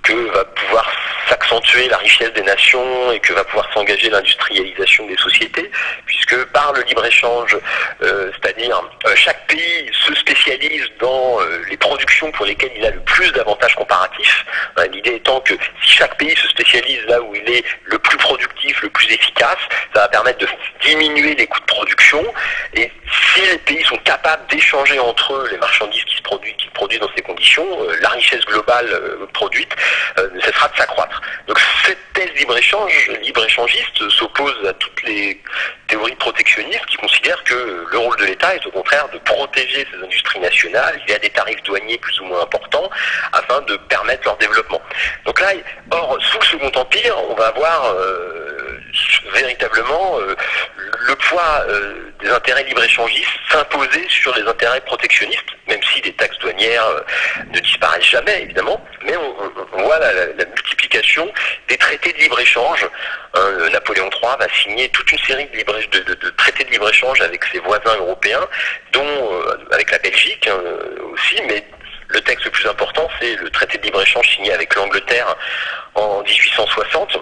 que va pouvoir s'accentuer la richesse des nations et que va pouvoir s'engager l'industrialisation des sociétés, puisque par le libre-échange, euh, c'est-à-dire euh, chaque pays se spécialise dans euh, les productions pour lesquelles il a le plus d'avantages comparatifs. Hein, l'idée étant que si chaque pays se spécialise là où il est le plus productif, le plus efficace, ça va permettre de diminuer les coûts de production. Et si les pays sont capables d'échanger entre eux les marchandises qui se produisent, qui produisent dans ces conditions, la richesse globale produite ne cessera de s'accroître. Donc cette thèse libre-échange, libre-échangiste, s'oppose à toutes les théories protectionnistes qui considèrent que le rôle de l'État est au contraire de protéger ses industries nationales il y a des tarifs douaniers plus ou moins importants afin de permettre leur développement. Donc là, or, sous le Second Empire, on va avoir euh, véritablement euh, le poids euh, des intérêts libre-échangistes s'imposer sur les intérêts protectionnistes, même si les taxes douanières ne disparaissent jamais, évidemment, mais on, voit la multiplication des traités de libre-échange. Napoléon III va signer toute une série de, traités de libre-échange avec ses voisins européens, dont euh, avec la Belgique hein, aussi, mais le texte le plus important, c'est le traité de libre-échange signé avec l'Angleterre en 1860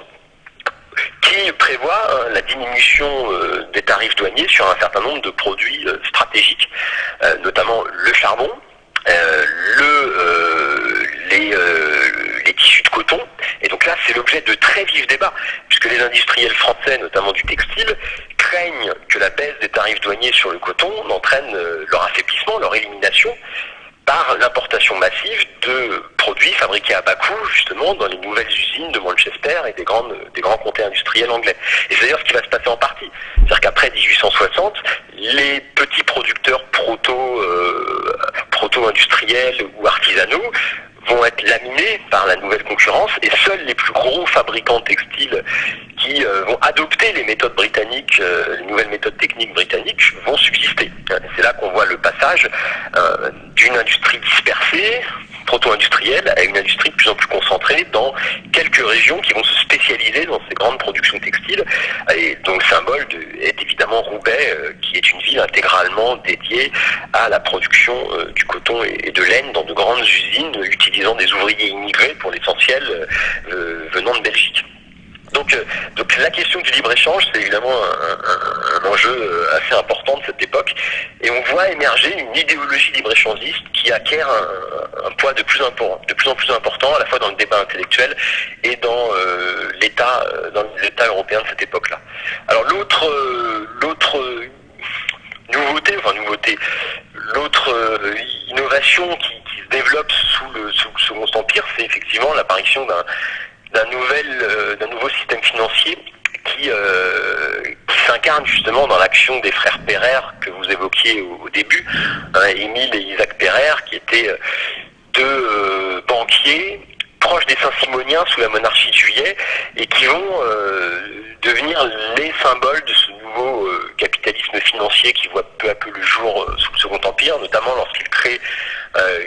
qui prévoit hein, la diminution euh, des tarifs douaniers sur un certain nombre de produits euh, stratégiques, notamment le charbon, le, les, les tissus de coton. Et donc là, c'est l'objet de très vifs débats, puisque les industriels français, notamment du textile, craignent que la baisse des tarifs douaniers sur le coton n'entraîne euh, leur affaiblissement, leur élimination, par l'importation massive de produits fabriqués à bas coût, justement, dans les nouvelles usines de Manchester et des, grandes, des grands comtés industriels anglais. Et c'est d'ailleurs ce qui va se passer en partie. C'est-à-dire qu'après 1860, les petits producteurs proto, euh, proto-industriels ou artisanaux vont être laminés par la nouvelle concurrence et seuls les plus gros fabricants textiles qui euh, vont adopter les méthodes britanniques techniques, les nouvelles méthodes techniques britanniques vont subsister. C'est là qu'on voit le passage d'une industrie dispersée, proto-industrielle, à une industrie de plus en plus concentrée dans quelques régions qui vont se spécialiser dans ces grandes productions textiles. Et donc le symbole est évidemment Roubaix, qui est une ville intégralement dédiée à la production du coton et de laine dans de grandes usines utilisant des ouvriers immigrés pour l'essentiel venant de Belgique. Donc, euh, donc la question du libre-échange, c'est évidemment un, enjeu euh, assez important de cette époque. Et on voit émerger une idéologie libre-échangiste qui acquiert un, poids de plus, de plus en plus important, à la fois dans le débat intellectuel et dans euh, l'État européen de cette époque-là. Alors l'autre nouveauté, enfin nouveauté, l'autre innovation qui, se développe sous le, Second Empire, c'est effectivement l'apparition d'un d'un nouvel, euh, d'un nouveau système financier qui, euh, qui s'incarne justement dans l'action des frères Perrer que vous évoquiez au, début, hein, Émile et Isaac Perrer, qui étaient euh, deux banquiers proches des Saint-Simoniens sous la monarchie de Juillet et qui vont devenir les symboles de ce nouveau capitalisme financier qui voit peu à peu le jour sous le Second Empire, notamment lorsqu'ils créent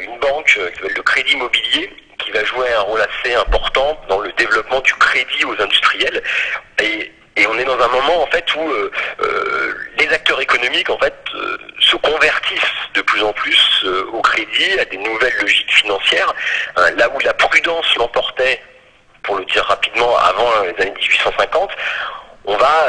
une banque qui s'appelle le Crédit Immobilier, qui va jouer un rôle assez important dans le développement du crédit aux industriels. Et, on est dans un moment en fait où euh, euh, les acteurs économiques en fait euh, se convertissent de plus en plus au crédit, à des nouvelles logiques financières, hein, là où la prudence l'emportait, pour le dire rapidement, avant les années 1850, on va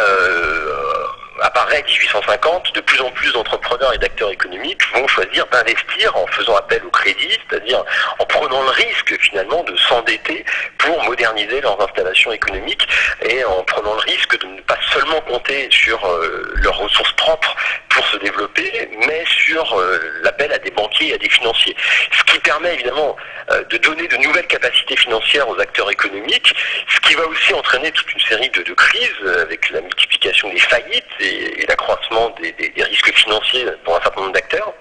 apparaît 1850, de plus en plus d'entrepreneurs et d'acteurs économiques vont choisir d'investir en faisant appel au crédit, c'est-à-dire en prenant le risque finalement de s'endetter pour moderniser leurs installations économiques et en prenant le risque de ne pas seulement compter sur euh, leurs ressources propres pour se développer, mais sur euh, l'appel à des banquiers et à des financiers. Ce qui permet évidemment euh, de donner de nouvelles capacités financières aux acteurs économiques, ce qui va aussi entraîner toute une série de, de crises avec la multiplication des faillites et, l'accroissement des, risques financiers pour un certain nombre d'acteurs.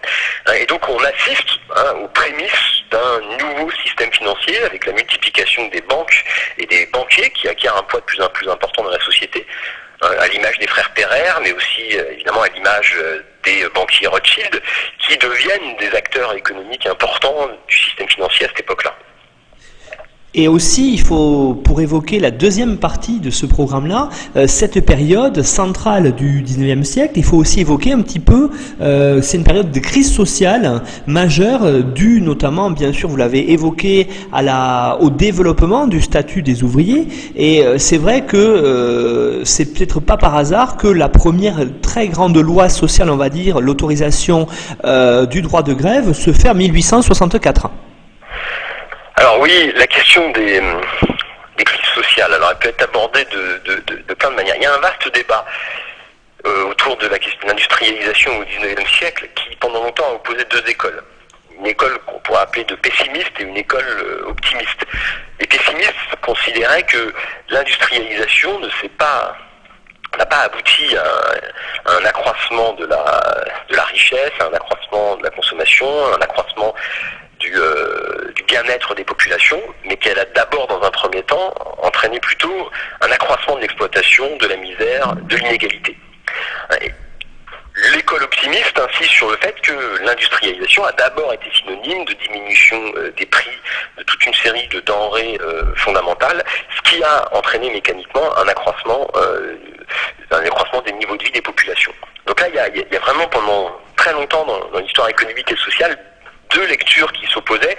Hein, et donc on assiste hein, aux prémices d'un nouveau système financier avec la multiplication des banques et des banquiers qui acquièrent un poids de plus en plus important dans la société hein, à l'image des frères Perrer, mais aussi euh, évidemment à l'image euh, des banquiers Rothschild, qui deviennent des acteurs économiques importants du système financier à cette époque-là. Et aussi, il faut, pour évoquer la deuxième partie de ce programme-là, euh, cette période centrale du 19e siècle, il faut aussi évoquer un petit peu, euh, c'est une période de crise sociale majeure, euh, due notamment, bien sûr, vous l'avez évoqué, au développement du statut des ouvriers. Et c'est vrai que c'est peut-être pas par hasard que la première très grande loi sociale, on va dire, l'autorisation du droit de grève, se fait en 1864. Alors oui, la question des, crises sociales, alors elle peut être abordée de, plein de manières. Il y a un vaste débat euh, autour de la question de l'industrialisation au XIXe siècle qui pendant longtemps a opposé deux écoles. Une école qu'on pourrait appeler de pessimiste et une école euh, optimiste. Les pessimistes considéraient que l'industrialisation ne s'est pas n'a pas abouti à un, accroissement de la, de la richesse, à un accroissement de la consommation, un accroissement euh, du, bien-être des populations, mais qu'elle a d'abord, dans un premier temps, entraîné plutôt un accroissement de l'exploitation, de la misère, de l'inégalité. L'école optimiste insiste sur le fait que l'industrialisation a d'abord été synonyme de diminution euh, des prix de toute une série de denrées euh, fondamentales, ce qui a entraîné mécaniquement un accroissement, un accroissement des niveaux de vie des populations. Donc là, il y a, vraiment pendant très longtemps dans l'histoire économique et sociale deux lectures qui s'opposaient,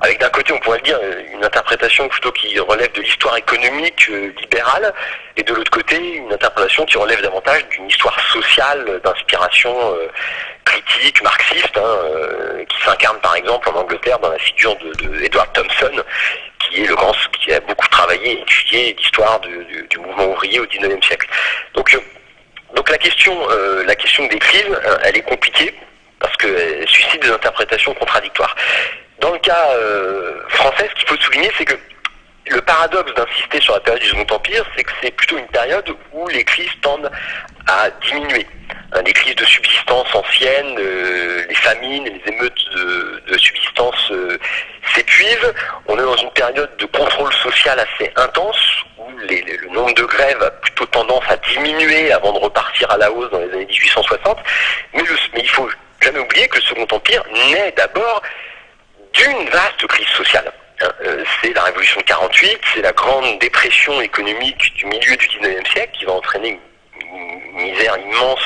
avec d'un côté, on pourrait dire, une interprétation plutôt qui relève de l'histoire économique euh, libérale, et de l'autre côté, une interprétation qui relève davantage d'une histoire sociale, d'inspiration euh, critique, marxiste, hein, euh, qui s'incarne par exemple en Angleterre dans la figure de, Edward Thompson, qui est le grand, qui a beaucoup travaillé et étudié l'histoire du, mouvement ouvrier au XIXe siècle. Donc, donc la question, la question des crises, elle est compliquée parce qu'elle suscite des interprétations contradictoires. Dans le cas euh, français, ce qu'il faut souligner, c'est que le paradoxe d'insister sur la période du Second Empire, c'est que c'est plutôt une période où les crises tendent à diminuer. Hein, les crises de subsistance anciennes, euh, les famines, les émeutes de, subsistance euh, s'épuisent. On est dans une période de contrôle social assez intense où le nombre de grèves a plutôt tendance à diminuer avant de repartir à la hausse dans les années 1860. Mais, mais il faut jamais oublier que le Second Empire naît d'abord d'une vaste crise sociale. Hein, euh, c'est la révolution de 48, c'est la grande dépression économique du milieu du 19e siècle qui va entraîner une misère immense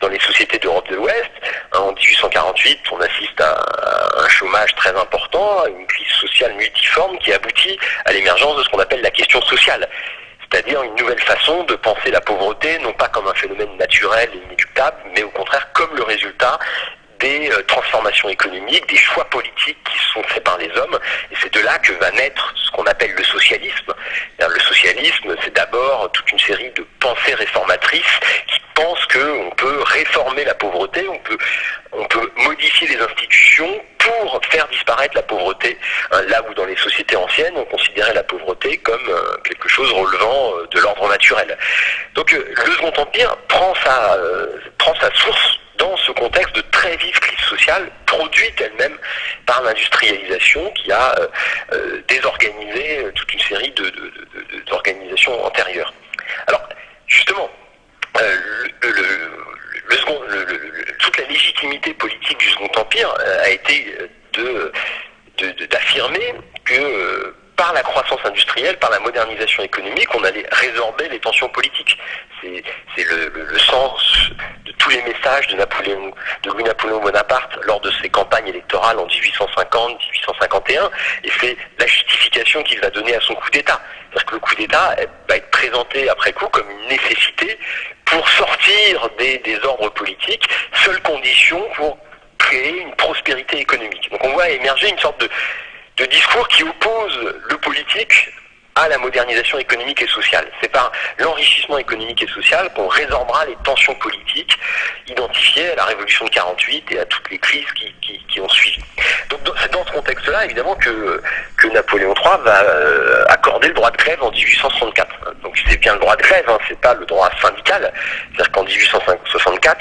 dans les sociétés d'Europe de l'Ouest. Hein, en 1848, on assiste à un chômage très important, à une crise sociale multiforme qui aboutit à l'émergence de ce qu'on appelle la question sociale c'est-à-dire une nouvelle façon de penser la pauvreté, non pas comme un phénomène naturel et inéluctable, mais au contraire comme le résultat des euh, transformations économiques, des choix politiques qui sont faits par les hommes. Et c'est de là que va naître ce qu'on appelle le socialisme. Le socialisme, c'est d'abord toute une série de pensées réformatrices qui pensent qu'on peut réformer la pauvreté, on peut, on peut modifier les institutions pour faire disparaître la pauvreté, hein, là où dans les sociétés anciennes, on considérait la pauvreté comme euh, quelque chose relevant euh, de l'ordre naturel. Donc le Second Empire prend sa, prend sa source dans ce contexte de très vive crise sociale produite elle-même par l'industrialisation qui a euh, euh, désorganisé euh, toute une série d'organisations antérieures. Alors, justement, toute la légitimité politique du Second Empire a été d'affirmer que par la croissance industrielle, par la modernisation économique, on allait résorber les tensions politiques. C'est le, sens de tous les messages de Napoléon, de Louis-Napoléon Bonaparte lors de ses campagnes électorales en 1850-1851, et c'est la justification qu'il va donner à son coup d'État. C'est-à-dire que le coup d'État va être présenté après coup comme une nécessité pour sortir des, des ordres politiques, seule condition pour créer une prospérité économique. Donc on voit émerger une sorte de discours qui opposent le politique à la modernisation économique et sociale. C'est par l'enrichissement économique et social qu'on résorbera les tensions politiques identifiées à la révolution de 48 et à toutes les crises qui, ont suivi. Donc c'est dans ce contexte-là, évidemment, que, que Napoléon III va euh, accorder le droit de grève en 1864. Donc c'est bien le droit de grève, hein, c'est pas le droit syndical. C'est-à-dire qu'en 1864,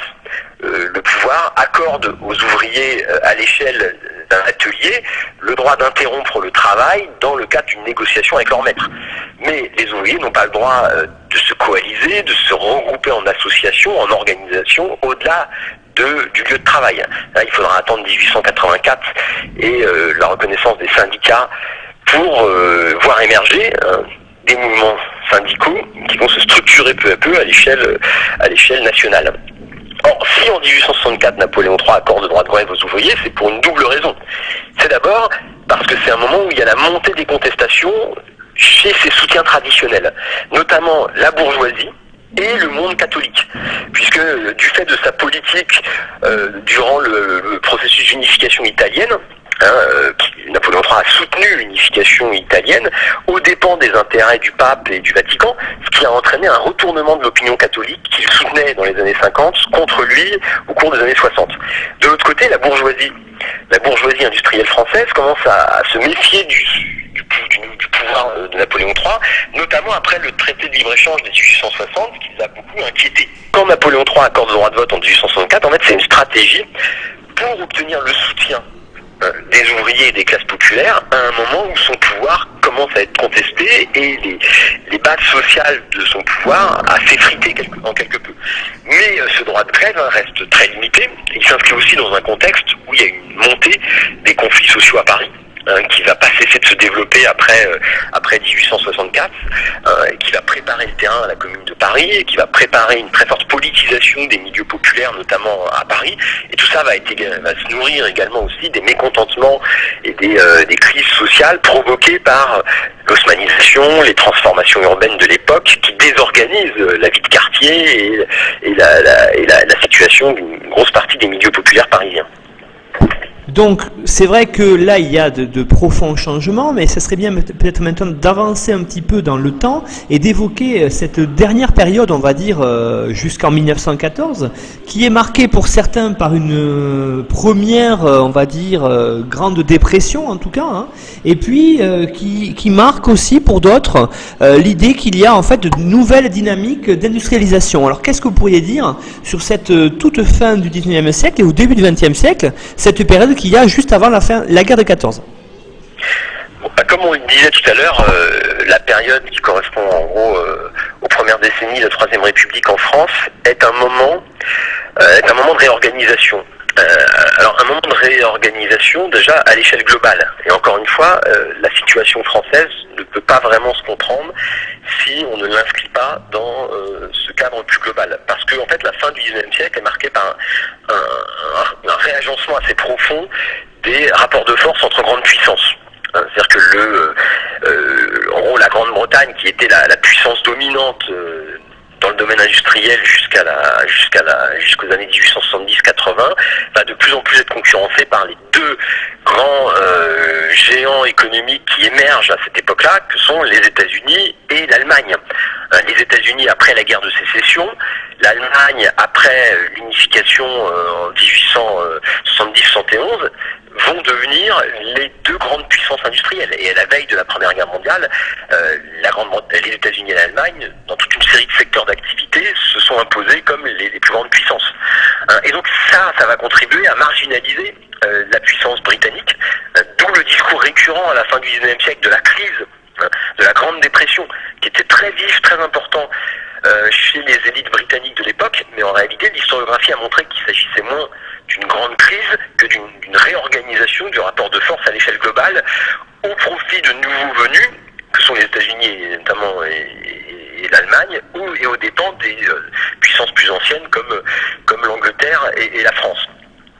euh, le pouvoir accorde aux ouvriers euh, à l'échelle d'un atelier le droit d'interrompre le travail dans le cadre d'une négociation avec leur maître. Mais les ouvriers n'ont pas le droit euh, de se coaliser, de se regrouper en association, en organisation, au-delà du lieu de travail. il faudra attendre 1884 et la reconnaissance des syndicats pour voir émerger des mouvements syndicaux qui vont se structurer peu à peu à l'échelle à l'échelle nationale. Or, si en 1864 Napoléon III accorde droit de grève aux ouvriers, c'est pour une double raison. C'est d'abord parce que c'est un moment où il y a la montée des contestations chez ses soutiens traditionnels, notamment la bourgeoisie, et le monde catholique, puisque du fait de sa politique euh, durant le, processus d'unification italienne, hein, euh, Napoléon III a soutenu l'unification italienne aux dépens des intérêts du pape et du Vatican, ce qui a entraîné un retournement de l'opinion catholique qu'il soutenait dans les années 50 contre lui au cours des années 60. De l'autre côté, la bourgeoisie, la bourgeoisie industrielle française commence à, se méfier du, pouvoir de Napoléon III, notamment après le traité de libre-échange de 1860 qui les a beaucoup inquiétés. Quand Napoléon III accorde le droit de vote en 1864, en fait c'est une stratégie pour obtenir le soutien des ouvriers des classes populaires à un moment où son pouvoir commence à être contesté et les, bases sociales de son pouvoir a s'effrité en quelque peu. Mais euh, ce droit de grève reste très limité. Il s'inscrit aussi dans un contexte où il y a une montée des conflits sociaux à Paris. Hein, qui va pas cesser de se développer après euh, après 1864, hein, et qui va préparer le terrain à la Commune de Paris, et qui va préparer une très forte politisation des milieux populaires, notamment à Paris. Et tout ça va, se nourrir également aussi des mécontentements et des, euh, des crises sociales provoquées par l'osmanisation, les transformations urbaines de l'époque, qui désorganisent la vie de quartier et, la, la, la situation d'une grosse partie des milieux populaires parisiens. Donc, c'est vrai que là, il y a de, profonds changements, mais ça serait bien peut-être maintenant d'avancer un petit peu dans le temps et d'évoquer euh, cette dernière période, on va dire, euh, jusqu'en 1914, qui est marquée pour certains par une euh, première, on va dire, grande dépression en tout cas, hein, et puis qui, qui, marque aussi pour d'autres l'idée qu'il y a en fait de nouvelles dynamiques d'industrialisation. Alors, qu'est-ce que vous pourriez dire sur cette toute fin du 19e siècle et au début du 20e siècle, cette période qu'il y a juste avant la fin, la guerre de 14. bah, comme on le disait tout à l'heure, la période qui correspond en gros aux premières décennies de la Troisième République en France est un moment, est un moment de réorganisation. Euh, alors un moment de réorganisation déjà à l'échelle globale. Et encore une fois, euh, la situation française ne peut pas vraiment se comprendre si on ne l'inscrit pas dans euh, ce cadre plus global. Parce que en fait, la fin du XIXe siècle est marquée par un, réagencement assez profond des rapports de force entre grandes puissances. Hein, c'est-à-dire que le, en gros, la Grande-Bretagne, qui était la puissance dominante dans le domaine industriel jusqu'à la jusqu'à la jusqu'aux années 1870-80 va de plus en plus être concurrencé par les deux grands euh, géants économiques qui émergent à cette époque-là, que sont les États-Unis et l'Allemagne. Euh, les États-Unis après la guerre de sécession, l'Allemagne après l'unification euh, en 1870-71 vont devenir les deux grandes puissances industrielles. Et à la veille de la Première Guerre mondiale, les États-Unis et l'Allemagne, dans toute une série de secteurs d'activité, se sont imposés comme les, plus grandes puissances. Et donc ça, ça va contribuer à marginaliser la puissance britannique, euh, d'où le discours récurrent à la fin du XIXe siècle de la crise, hein, de la Grande Dépression, qui était très vif, très important chez les élites britanniques de l'époque, mais en réalité, l'historiographie a montré qu'il s'agissait moins d'une grande crise que d'une réorganisation du rapport de force à l'échelle globale au profit de nouveaux venus, que sont les États-Unis notamment et, l'Allemagne, et aux dépens des euh, puissances plus anciennes comme l'Angleterre et, la France.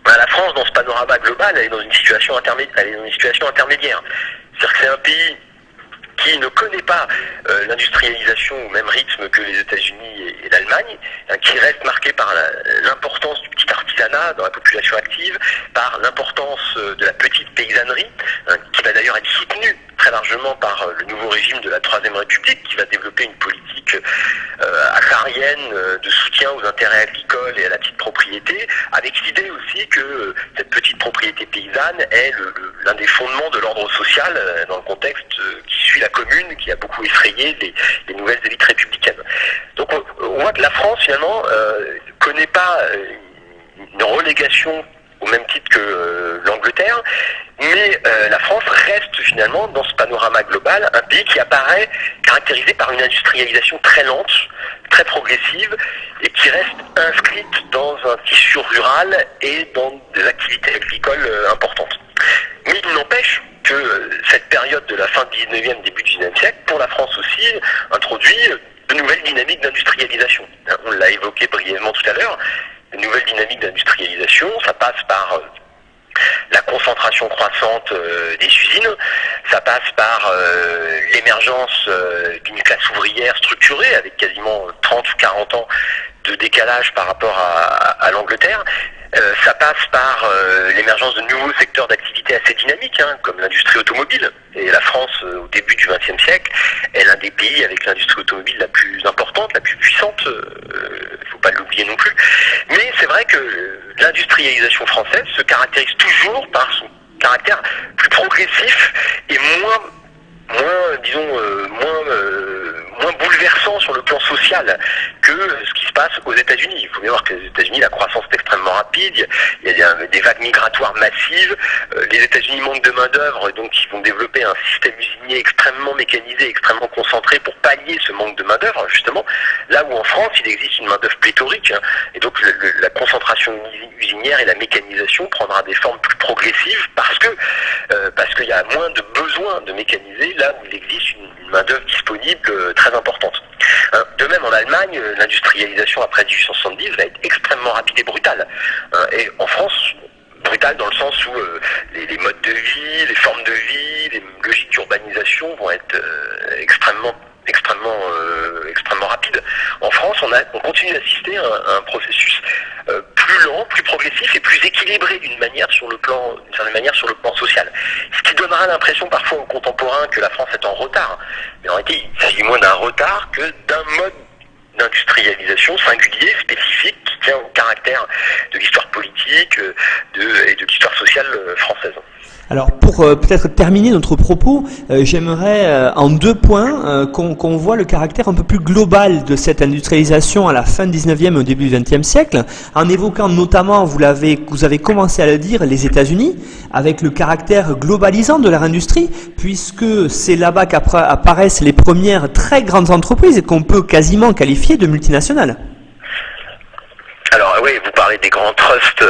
Ben, la France, dans ce panorama global. Elle est dans une situation intermédiaire. C'est-à-dire que c'est un pays qui ne connaît pas euh, l'industrialisation au même rythme que les États-Unis et, l'Allemagne, hein, qui reste marqué par l'importance du petit artisanat dans la population active, par l'importance euh, de la petite paysannerie, hein, qui va d'ailleurs être soutenue très largement par euh, le nouveau régime de la Troisième République, qui va développer une politique acarienne de soutien aux intérêts agricoles et à la petite propriété, avec l'idée aussi que cette petite propriété paysanne est l'un des fondements de l'ordre social dans le contexte qui suit la commune qui a beaucoup effrayé les, nouvelles élites républicaines. Donc on, voit que la France finalement euh, connaît pas euh, une relégation au même titre que euh, l'Angleterre, mais euh, la France reste finalement dans ce panorama global un pays qui apparaît caractérisé par une industrialisation très lente, très progressive, et qui reste inscrite dans un tissu rural et dans des activités agricoles importantes. Mais il n'empêche que cette période de la fin du 19e, début du 19e siècle, pour la France aussi, introduit de nouvelles dynamiques d'industrialisation. On l'a évoqué brièvement tout à l'heure. De nouvelles dynamiques d'industrialisation, ça passe par euh, la concentration croissante euh, des usines, ça passe par euh, l'émergence d'une classe ouvrière structurée avec quasiment 30 ou 40 ans de décalage par rapport à l'Angleterre, euh, ça passe par euh, l'émergence de nouveaux secteurs d'activité assez dynamiques, hein, comme l'industrie automobile. Et la France, euh, au début du XXe siècle, est l'un des pays avec l'industrie automobile la plus importante, la plus puissante. Il ne faut pas l'oublier non plus. Mais c'est vrai que l'industrialisation française se caractérise toujours par son caractère plus progressif et moins, moins disons, moins moins bouleversant sur le plan social que ce qui se passe aux États-Unis. Il faut bien voir que les États-Unis, la croissance est extrêmement rapide, il y a des vagues migratoires massives, euh, les États-Unis manquent de main-d'œuvre, donc ils vont développer un système usinier extrêmement mécanisé, extrêmement concentré pour pallier ce manque de main-d'œuvre, justement. Là où en France, il existe une main-d'œuvre pléthorique, hein, et donc la concentration usinière et la mécanisation prendra des formes plus progressives parce que euh, parce qu'il y a moins de besoin de mécaniser là où il existe une, main-d'œuvre disponible euh, très importante. Hein, de même, en Allemagne, euh, l'industrialisation après 1870 va être extrêmement rapide et brutale. Hein, et en France, brutale dans le sens où euh, les, modes de vie, les formes de vie, les logiques d'urbanisation vont être extrêmement extrêmement extrêmement. En France, on, continue d'assister à, un processus plus lent, plus progressif et plus équilibré d'une manière sur le plan d'une manière sur le plan social. Ce qui donnera l'impression parfois aux contemporains que la France est en retard. Mais en réalité, il s'agit moins d'un retard que d'un mode d'industrialisation singulier, spécifique, tient au caractère de l'histoire politique euh, et de l'histoire sociale euh, française. Alors pour euh, peut-être terminer notre propos, j'aimerais en deux points qu'on voit le caractère un peu plus global de cette industrialisation à la fin du 19e et au début du 20e siècle, en évoquant notamment, vous, l'avez, vous avez commencé à le dire, les États-Unis, avec le caractère globalisant de leur industrie, puisque c'est là-bas qu'apparaissent les premières très grandes entreprises qu'on peut quasiment qualifier de multinationales. Alors oui, vous parlez des grands trusts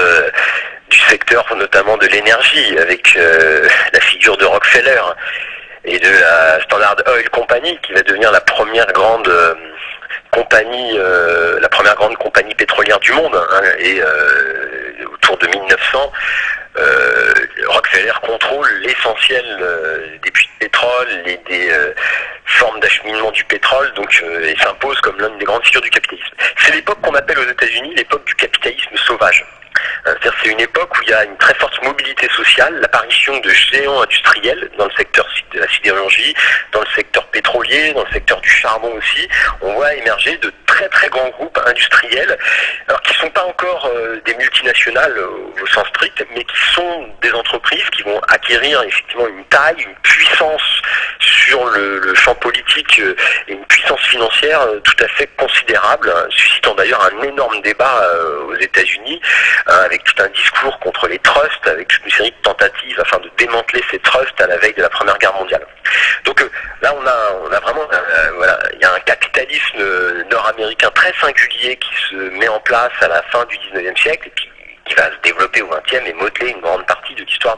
du secteur notamment de l'énergie avec euh, la figure de Rockefeller et de la Standard Oil Company qui va devenir la première grande euh, compagnie, euh, la première grande compagnie pétrolière du monde. Hein, et autour de 1900, Rockefeller contrôle l'essentiel des puits de pétrole et des formes d'acheminement du pétrole, donc et s'impose comme l'une des grandes figures du capitalisme. C'est l'époque qu'on appelle aux États-Unis l'époque du capitalisme sauvage. Euh, c'est une époque où il y a une très forte mobilité sociale, l'apparition de géants industriels dans le secteur de la sidérurgie, dans le secteur pétrolier, dans le secteur du charbon aussi. On voit émerger de très très grands groupes industriels, alors qui ne sont pas encore euh, des multinationales au, sens strict, mais qui sont des entreprises qui vont acquérir effectivement une taille, une puissance sur le, champ politique euh, et une puissance financière tout à fait considérable, hein, suscitant d'ailleurs un énorme débat aux États-Unis avec tout un discours contre les trusts, avec toute une série de tentatives afin de démanteler ces trusts à la veille de la Première Guerre mondiale. Donc euh, là, on a, vraiment, euh, voilà, il y a un capitalisme euh, nord-américain très singulier qui se met en place à la fin du 19e siècle et qui, va se développer au 20e et modeler une grande partie de l'histoire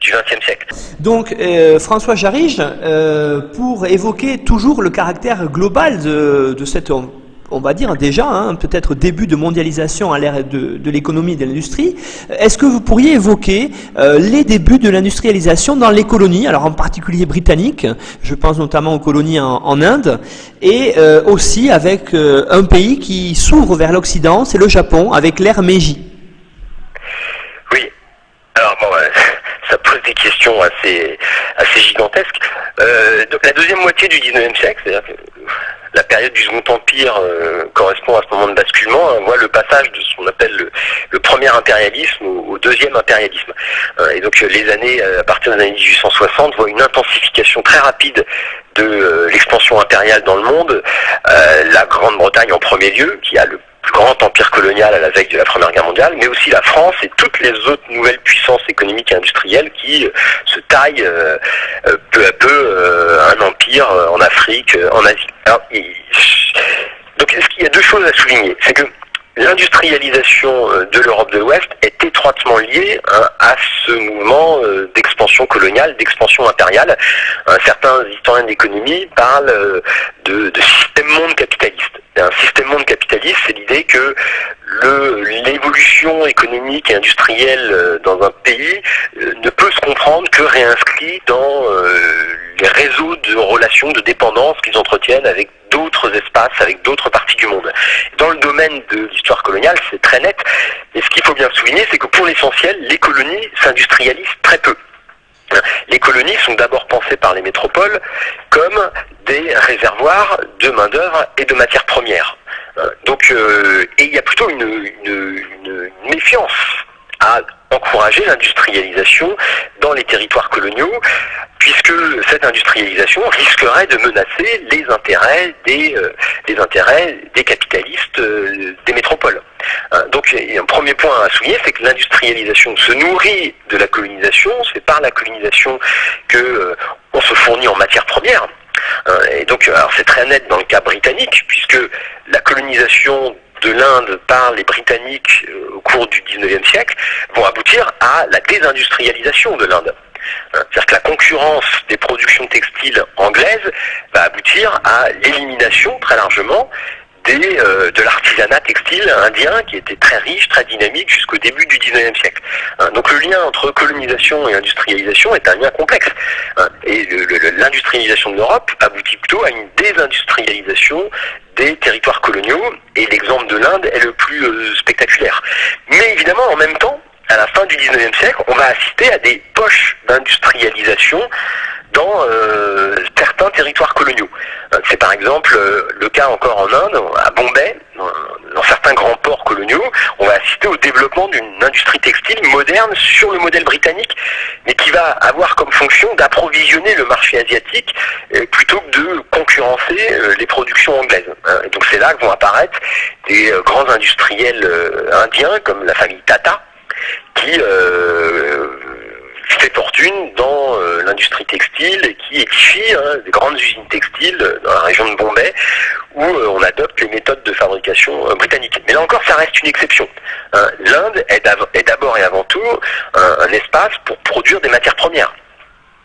du 20e siècle. Donc, François Jarige, pour évoquer toujours le caractère global de, de cette on va dire déjà, hein, peut-être début de mondialisation à l'ère de, l'économie et de l'industrie. Est-ce que vous pourriez évoquer euh, les débuts de l'industrialisation dans les colonies, alors en particulier britanniques, je pense notamment aux colonies en, Inde, et euh, aussi avec euh, un pays qui s'ouvre vers l'Occident, c'est le Japon, avec l'ère Meiji? Oui, alors bon, ça pose des questions assez, gigantesques. donc la deuxième moitié du 19e siècle, c'est-à-dire que la période du Second Empire euh, correspond à ce moment de basculement. On voit le passage de ce qu'on appelle le, premier impérialisme au, deuxième impérialisme. Euh, et donc euh, les années, à partir des années 1860, voient une intensification très rapide de l'expansion impériale dans le monde. la Grande-Bretagne en premier lieu, qui a le grand empire colonial à la veille de la Première Guerre mondiale, mais aussi la France et toutes les autres nouvelles puissances économiques et industrielles qui euh, se taillent euh, euh, peu à peu un empire en Afrique, en Asie. donc il y a deux choses à souligner? C'est que l'industrialisation de l'Europe de l'Ouest est étroitement liée hein, à ce mouvement d'expansion coloniale, d'expansion impériale. certains historiens d'économie parlent de, de système monde capitaliste un système monde capitaliste, c'est l'idée que l'évolution économique et industrielle euh, dans un pays euh, ne peut se comprendre que réinscrit dans euh, les réseaux de relations de dépendance qu'ils entretiennent avec d'autres espaces, avec d'autres parties du monde. Dans le domaine de l'histoire coloniale, c'est très net. Et ce qu'il faut bien souligner, c'est que pour l'essentiel, les colonies s'industrialisent très peu. Les colonies sont d'abord pensées par les métropoles comme des réservoirs de main-d'œuvre et de matières premières. Euh, donc, euh, et il y a plutôt une, méfiance à encourager l'industrialisation dans les territoires coloniaux, cette industrialisation risquerait de menacer les intérêts des, euh, intérêts des capitalistes des métropoles. donc un premier point à souligner, c'est que l'industrialisation se nourrit de la colonisation, c'est par la colonisation que on se fournit en matières premières. Euh, alors c'est très net dans le cas britannique, puisque la colonisation de l'Inde par les Britanniques euh, au cours du 19e siècle vont aboutir à la désindustrialisation de l'Inde. Euh, c'est-à-dire que la concurrence des productions textiles anglaises va aboutir à l'élimination très largement euh, de l'artisanat textile indien qui était très riche, très dynamique jusqu'au début du 19e siècle. Hein, donc le lien entre colonisation et industrialisation est un lien complexe. Et l'industrialisation de l'Europe aboutit plutôt à une désindustrialisation des territoires coloniaux, et l'exemple de l'Inde est le plus euh, spectaculaire. Mais évidemment, en même temps, à la fin du 19e siècle, on va assister à des poches d'industrialisation dans certains territoires coloniaux. C'est par exemple le cas encore en Inde, à Bombay, dans certains grands ports coloniaux, on va assister au développement d'une industrie textile moderne sur le modèle britannique, mais qui va avoir comme fonction d'approvisionner le marché asiatique plutôt que de concurrencer les productions anglaises. Donc c'est là que vont apparaître des grands industriels indiens comme la famille Tata, qui euh, fait fortune dans euh, l'industrie textile et qui édifie hein, des grandes usines textiles dans la région de Bombay où euh, on adopte les méthodes de fabrication britanniques. Mais là encore, ça reste une exception. Hein. L'Inde est d'abord et avant tout un espace pour produire des matières premières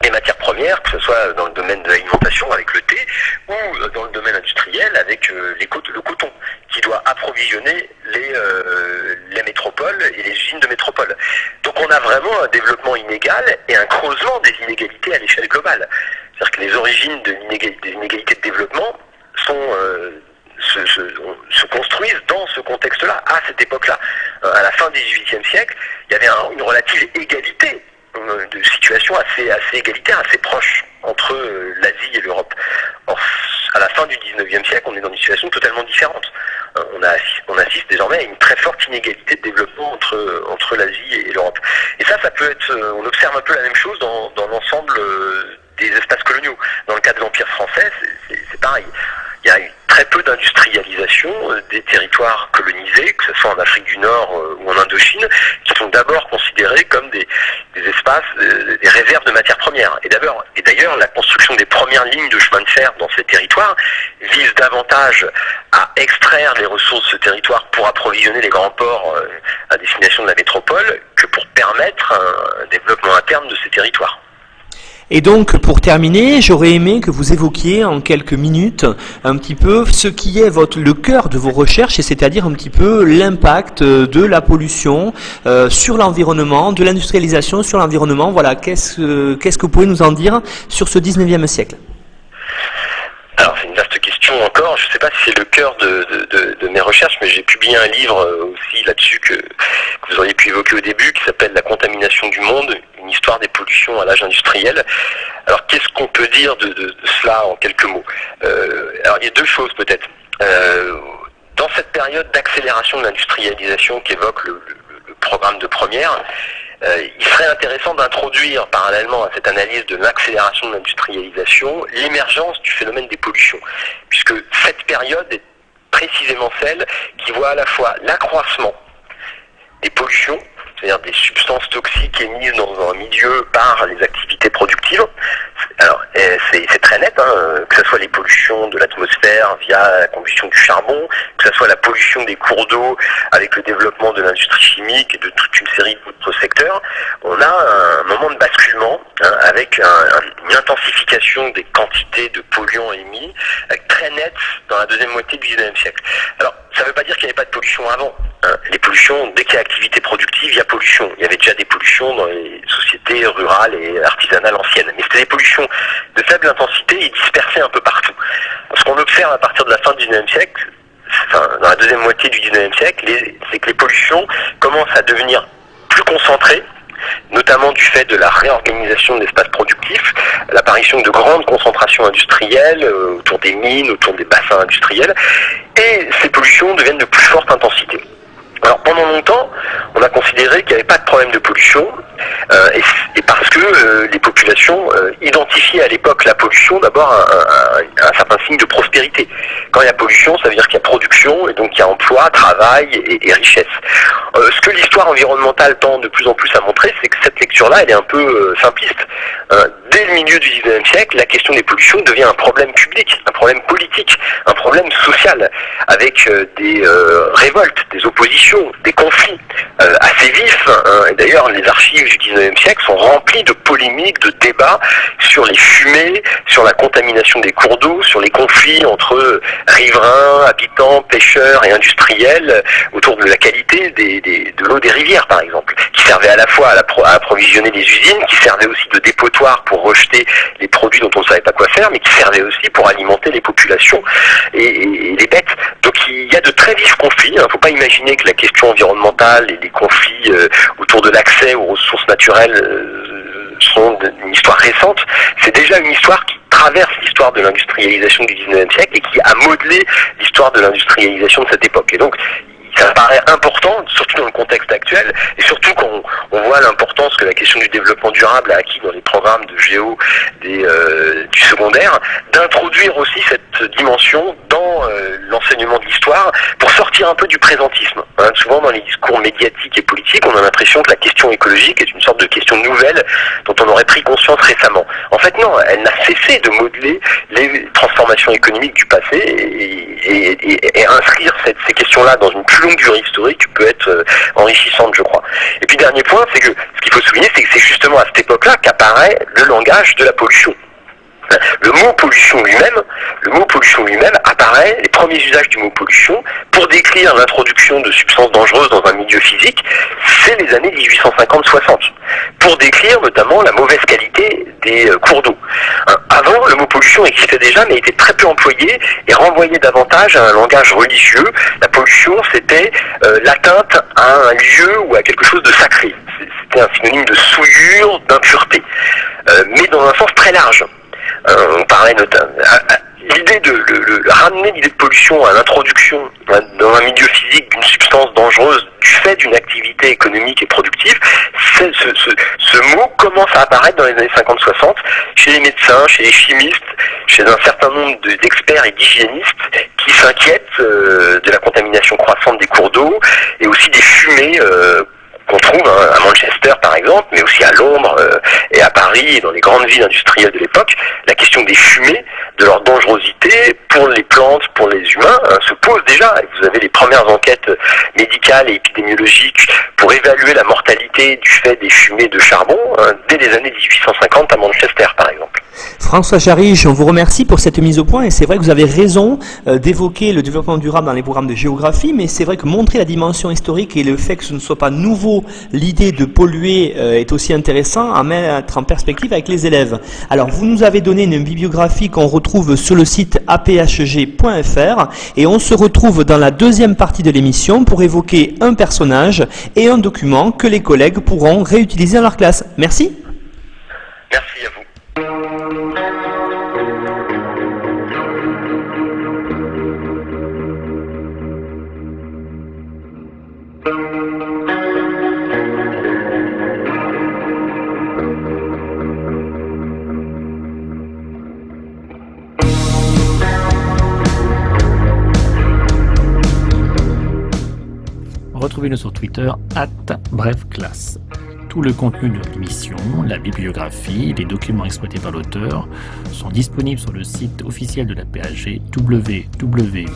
les matières premières, que ce soit dans le domaine de l'alimentation avec le thé ou euh, dans le domaine industriel avec euh, les le coton, qui doit approvisionner les, euh, les métropoles et les usines de métropole. Donc on a vraiment un développement inégal et un creusement des inégalités à l'échelle globale. C'est-à-dire que les origines de des inégalités de développement sont... se, se, construisent dans ce contexte-là, à cette époque-là. À la fin du XVIIIe siècle, il y avait une relative égalité de situation assez, assez égalitaire, assez proche entre euh, l'Asie et l'Europe. Or, à la fin du 19e siècle, on est dans une situation totalement différente. Euh, on, on assiste désormais à une très forte inégalité de développement entre, entre l'Asie et l'Europe. Et ça, ça peut être, euh, on observe un peu la même chose dans, dans l'ensemble des espaces coloniaux. Dans le cas de l'Empire français, c'est pareil il y a très peu d'industrialisation euh, des territoires colonisés, que ce soit en Afrique du Nord euh, ou en Indochine, qui sont d'abord considérés comme des, espaces, euh, des réserves de matières premières. Et d'ailleurs, la construction des premières lignes de chemin de fer dans ces territoires vise davantage à extraire les ressources de ce territoire pour approvisionner les grands ports à destination de la métropole que pour permettre un développement interne de ces territoires. Et donc, pour terminer, j'aurais aimé que vous évoquiez en quelques minutes un petit peu ce qui est votre, le cœur de vos recherches, et c'est-à-dire un petit peu l'impact de la pollution euh, sur l'environnement, de l'industrialisation sur l'environnement. Voilà, qu'est-ce, qu'est-ce que vous pouvez nous en dire sur ce 19e siècle? Alors c'est une encore, je ne sais pas si c'est le cœur de, mes recherches, mais j'ai publié un livre euh, aussi là-dessus que, vous auriez pu évoquer au début, qui s'appelle La contamination du monde, une histoire des pollutions à l'âge industriel. Alors qu'est-ce qu'on peut dire de, cela en quelques mots? Euh, Alors il y a deux choses peut-être. Euh, dans cette période d'accélération de l'industrialisation qu'évoque le, programme de première, euh, il serait intéressant d'introduire parallèlement à cette analyse de l'accélération de l'industrialisation l'émergence du phénomène des pollutions, puisque cette période est précisément celle qui voit à la fois l'accroissement des pollutions c'est-à-dire des substances toxiques émises dans un milieu par les activités productives. Alors, c'est très net, hein, que ce soit les pollutions de l'atmosphère via la combustion du charbon, que ce soit la pollution des cours d'eau avec le développement de l'industrie chimique et de toute une série d'autres secteurs. On a un moment de basculement hein, avec une intensification des quantités de polluants émis très nette dans la deuxième moitié du XIXe siècle. Alors, ça ne veut pas dire qu'il n'y avait pas de pollution avant. Hein. Les pollutions, dès qu'il y a activité productive, il y a pollution. Il y avait déjà des pollutions dans les sociétés rurales et artisanales anciennes. Mais c'était des pollutions de faible intensité et dispersées un peu partout. Ce qu'on observe à partir de la fin du XIXe siècle, enfin, dans la deuxième moitié du XIXe siècle, c'est que les pollutions commencent à devenir plus concentrées notamment du fait de la réorganisation de l'espace productif, l'apparition de grandes concentrations industrielles euh, autour des mines, autour des bassins industriels, et ces pollutions deviennent de plus forte intensité. Alors pendant longtemps, on a considéré qu'il n'y avait pas de problème de pollution, euh, et, parce que euh, les populations euh, identifiaient à l'époque la pollution d'abord un, un, certain signe de prospérité. Quand il y a pollution, ça veut dire qu'il y a production, et donc il y a emploi, travail et, richesse. ce que l'histoire environnementale tend de plus en plus à montrer, c'est que cette lecture-là, elle est un peu simpliste. dès le milieu du XIXe siècle, la question des pollutions devient un problème public, un problème politique, un problème social, avec des révoltes, des oppositions des conflits euh, assez vifs. Hein. d'ailleurs, les archives du 19e siècle sont remplies de polémiques, de débats sur les fumées, sur la contamination des cours d'eau, sur les conflits entre riverains, habitants, pêcheurs et industriels autour de la qualité de l'eau des rivières, par exemple, qui servait à la fois à, approvisionner les usines, qui servait aussi de dépotoir pour rejeter les produits dont on ne savait pas quoi faire, mais qui servait aussi pour alimenter les populations et, les bêtes. Donc il y a de très vifs conflits. Il hein. ne faut pas imaginer que la question environnementale et les conflits euh, autour de l'accès aux ressources naturelles euh, sont une histoire récente, c'est déjà une histoire qui traverse l'histoire de l'industrialisation du 19e siècle et qui a modelé l'histoire de l'industrialisation de cette époque. Et donc, ça paraît important, surtout dans le contexte actuel, et surtout quand on, voit l'importance que la question du développement durable a acquis dans les programmes de géo des, euh, du secondaire, d'introduire aussi cette dimension dans euh, l'enseignement de l'histoire pour sortir un peu du présentisme. Hein. souvent dans les discours médiatiques et politiques, on a l'impression que la question écologique est une sorte de question nouvelle dont on aurait pris conscience récemment. En fait, non, elle n'a cessé de modeler les transformations économiques du passé et, et, inscrire cette, ces questions-là dans une plus longue durée historique peut être euh, enrichissante, je crois. Et puis dernier point, c'est que ce qu'il faut souligner, c'est que c'est justement à cette époque-là qu'apparaît le langage de la pollution. Le mot pollution lui-même, le mot pollution lui-même apparaît, les premiers usages du mot pollution, pour décrire l'introduction de substances dangereuses dans un milieu physique, c'est les années 1850-60. Pour décrire notamment la mauvaise qualité des euh, cours d'eau. Avant, le mot pollution existait déjà, mais était très peu employé et renvoyait davantage à un langage religieux. La pollution, c'était euh, l'atteinte à un lieu ou à quelque chose de sacré. C'était un synonyme de souillure, d'impureté. Euh, mais dans un sens très large. Euh, on parlait notamment. L'idée de le, ramener l'idée de pollution à l'introduction dans un milieu physique d'une substance dangereuse du fait d'une activité économique et productive, ce, ce, mot commence à apparaître dans les années 50-60 chez les médecins, chez les chimistes, chez un certain nombre d'experts et d'hygiénistes qui s'inquiètent euh, de la contamination croissante des cours d'eau et aussi des fumées euh, qu'on trouve hein, à Manchester par exemple, mais aussi à Londres euh, et à Paris et dans les grandes villes industrielles de l'époque, la question des fumées, de leur dangerosité pour les plantes, pour les humains, hein, se pose déjà. Vous avez les premières enquêtes médicales et épidémiologiques pour évaluer la mortalité du fait des fumées de charbon hein, dès les années 1850 à Manchester par exemple. François Jarige, on vous remercie pour cette mise au point et c'est vrai que vous avez raison euh, d'évoquer le développement durable dans les programmes de géographie, mais c'est vrai que montrer la dimension historique et le fait que ce ne soit pas nouveau, l'idée de polluer euh, est aussi intéressant à mettre en perspective avec les élèves. Alors vous nous avez donné une bibliographie qu'on retrouve sur le site aphg.fr et on se retrouve dans la deuxième partie de l'émission pour évoquer un personnage et un document que les collègues pourront réutiliser dans leur classe. Merci. Merci à vous. Retrouvez-nous sur Twitter, at brefclasse. Tout le contenu de l'émission, la bibliographie, les documents exploités par l'auteur sont disponibles sur le site officiel de la PAG www.apag.fr.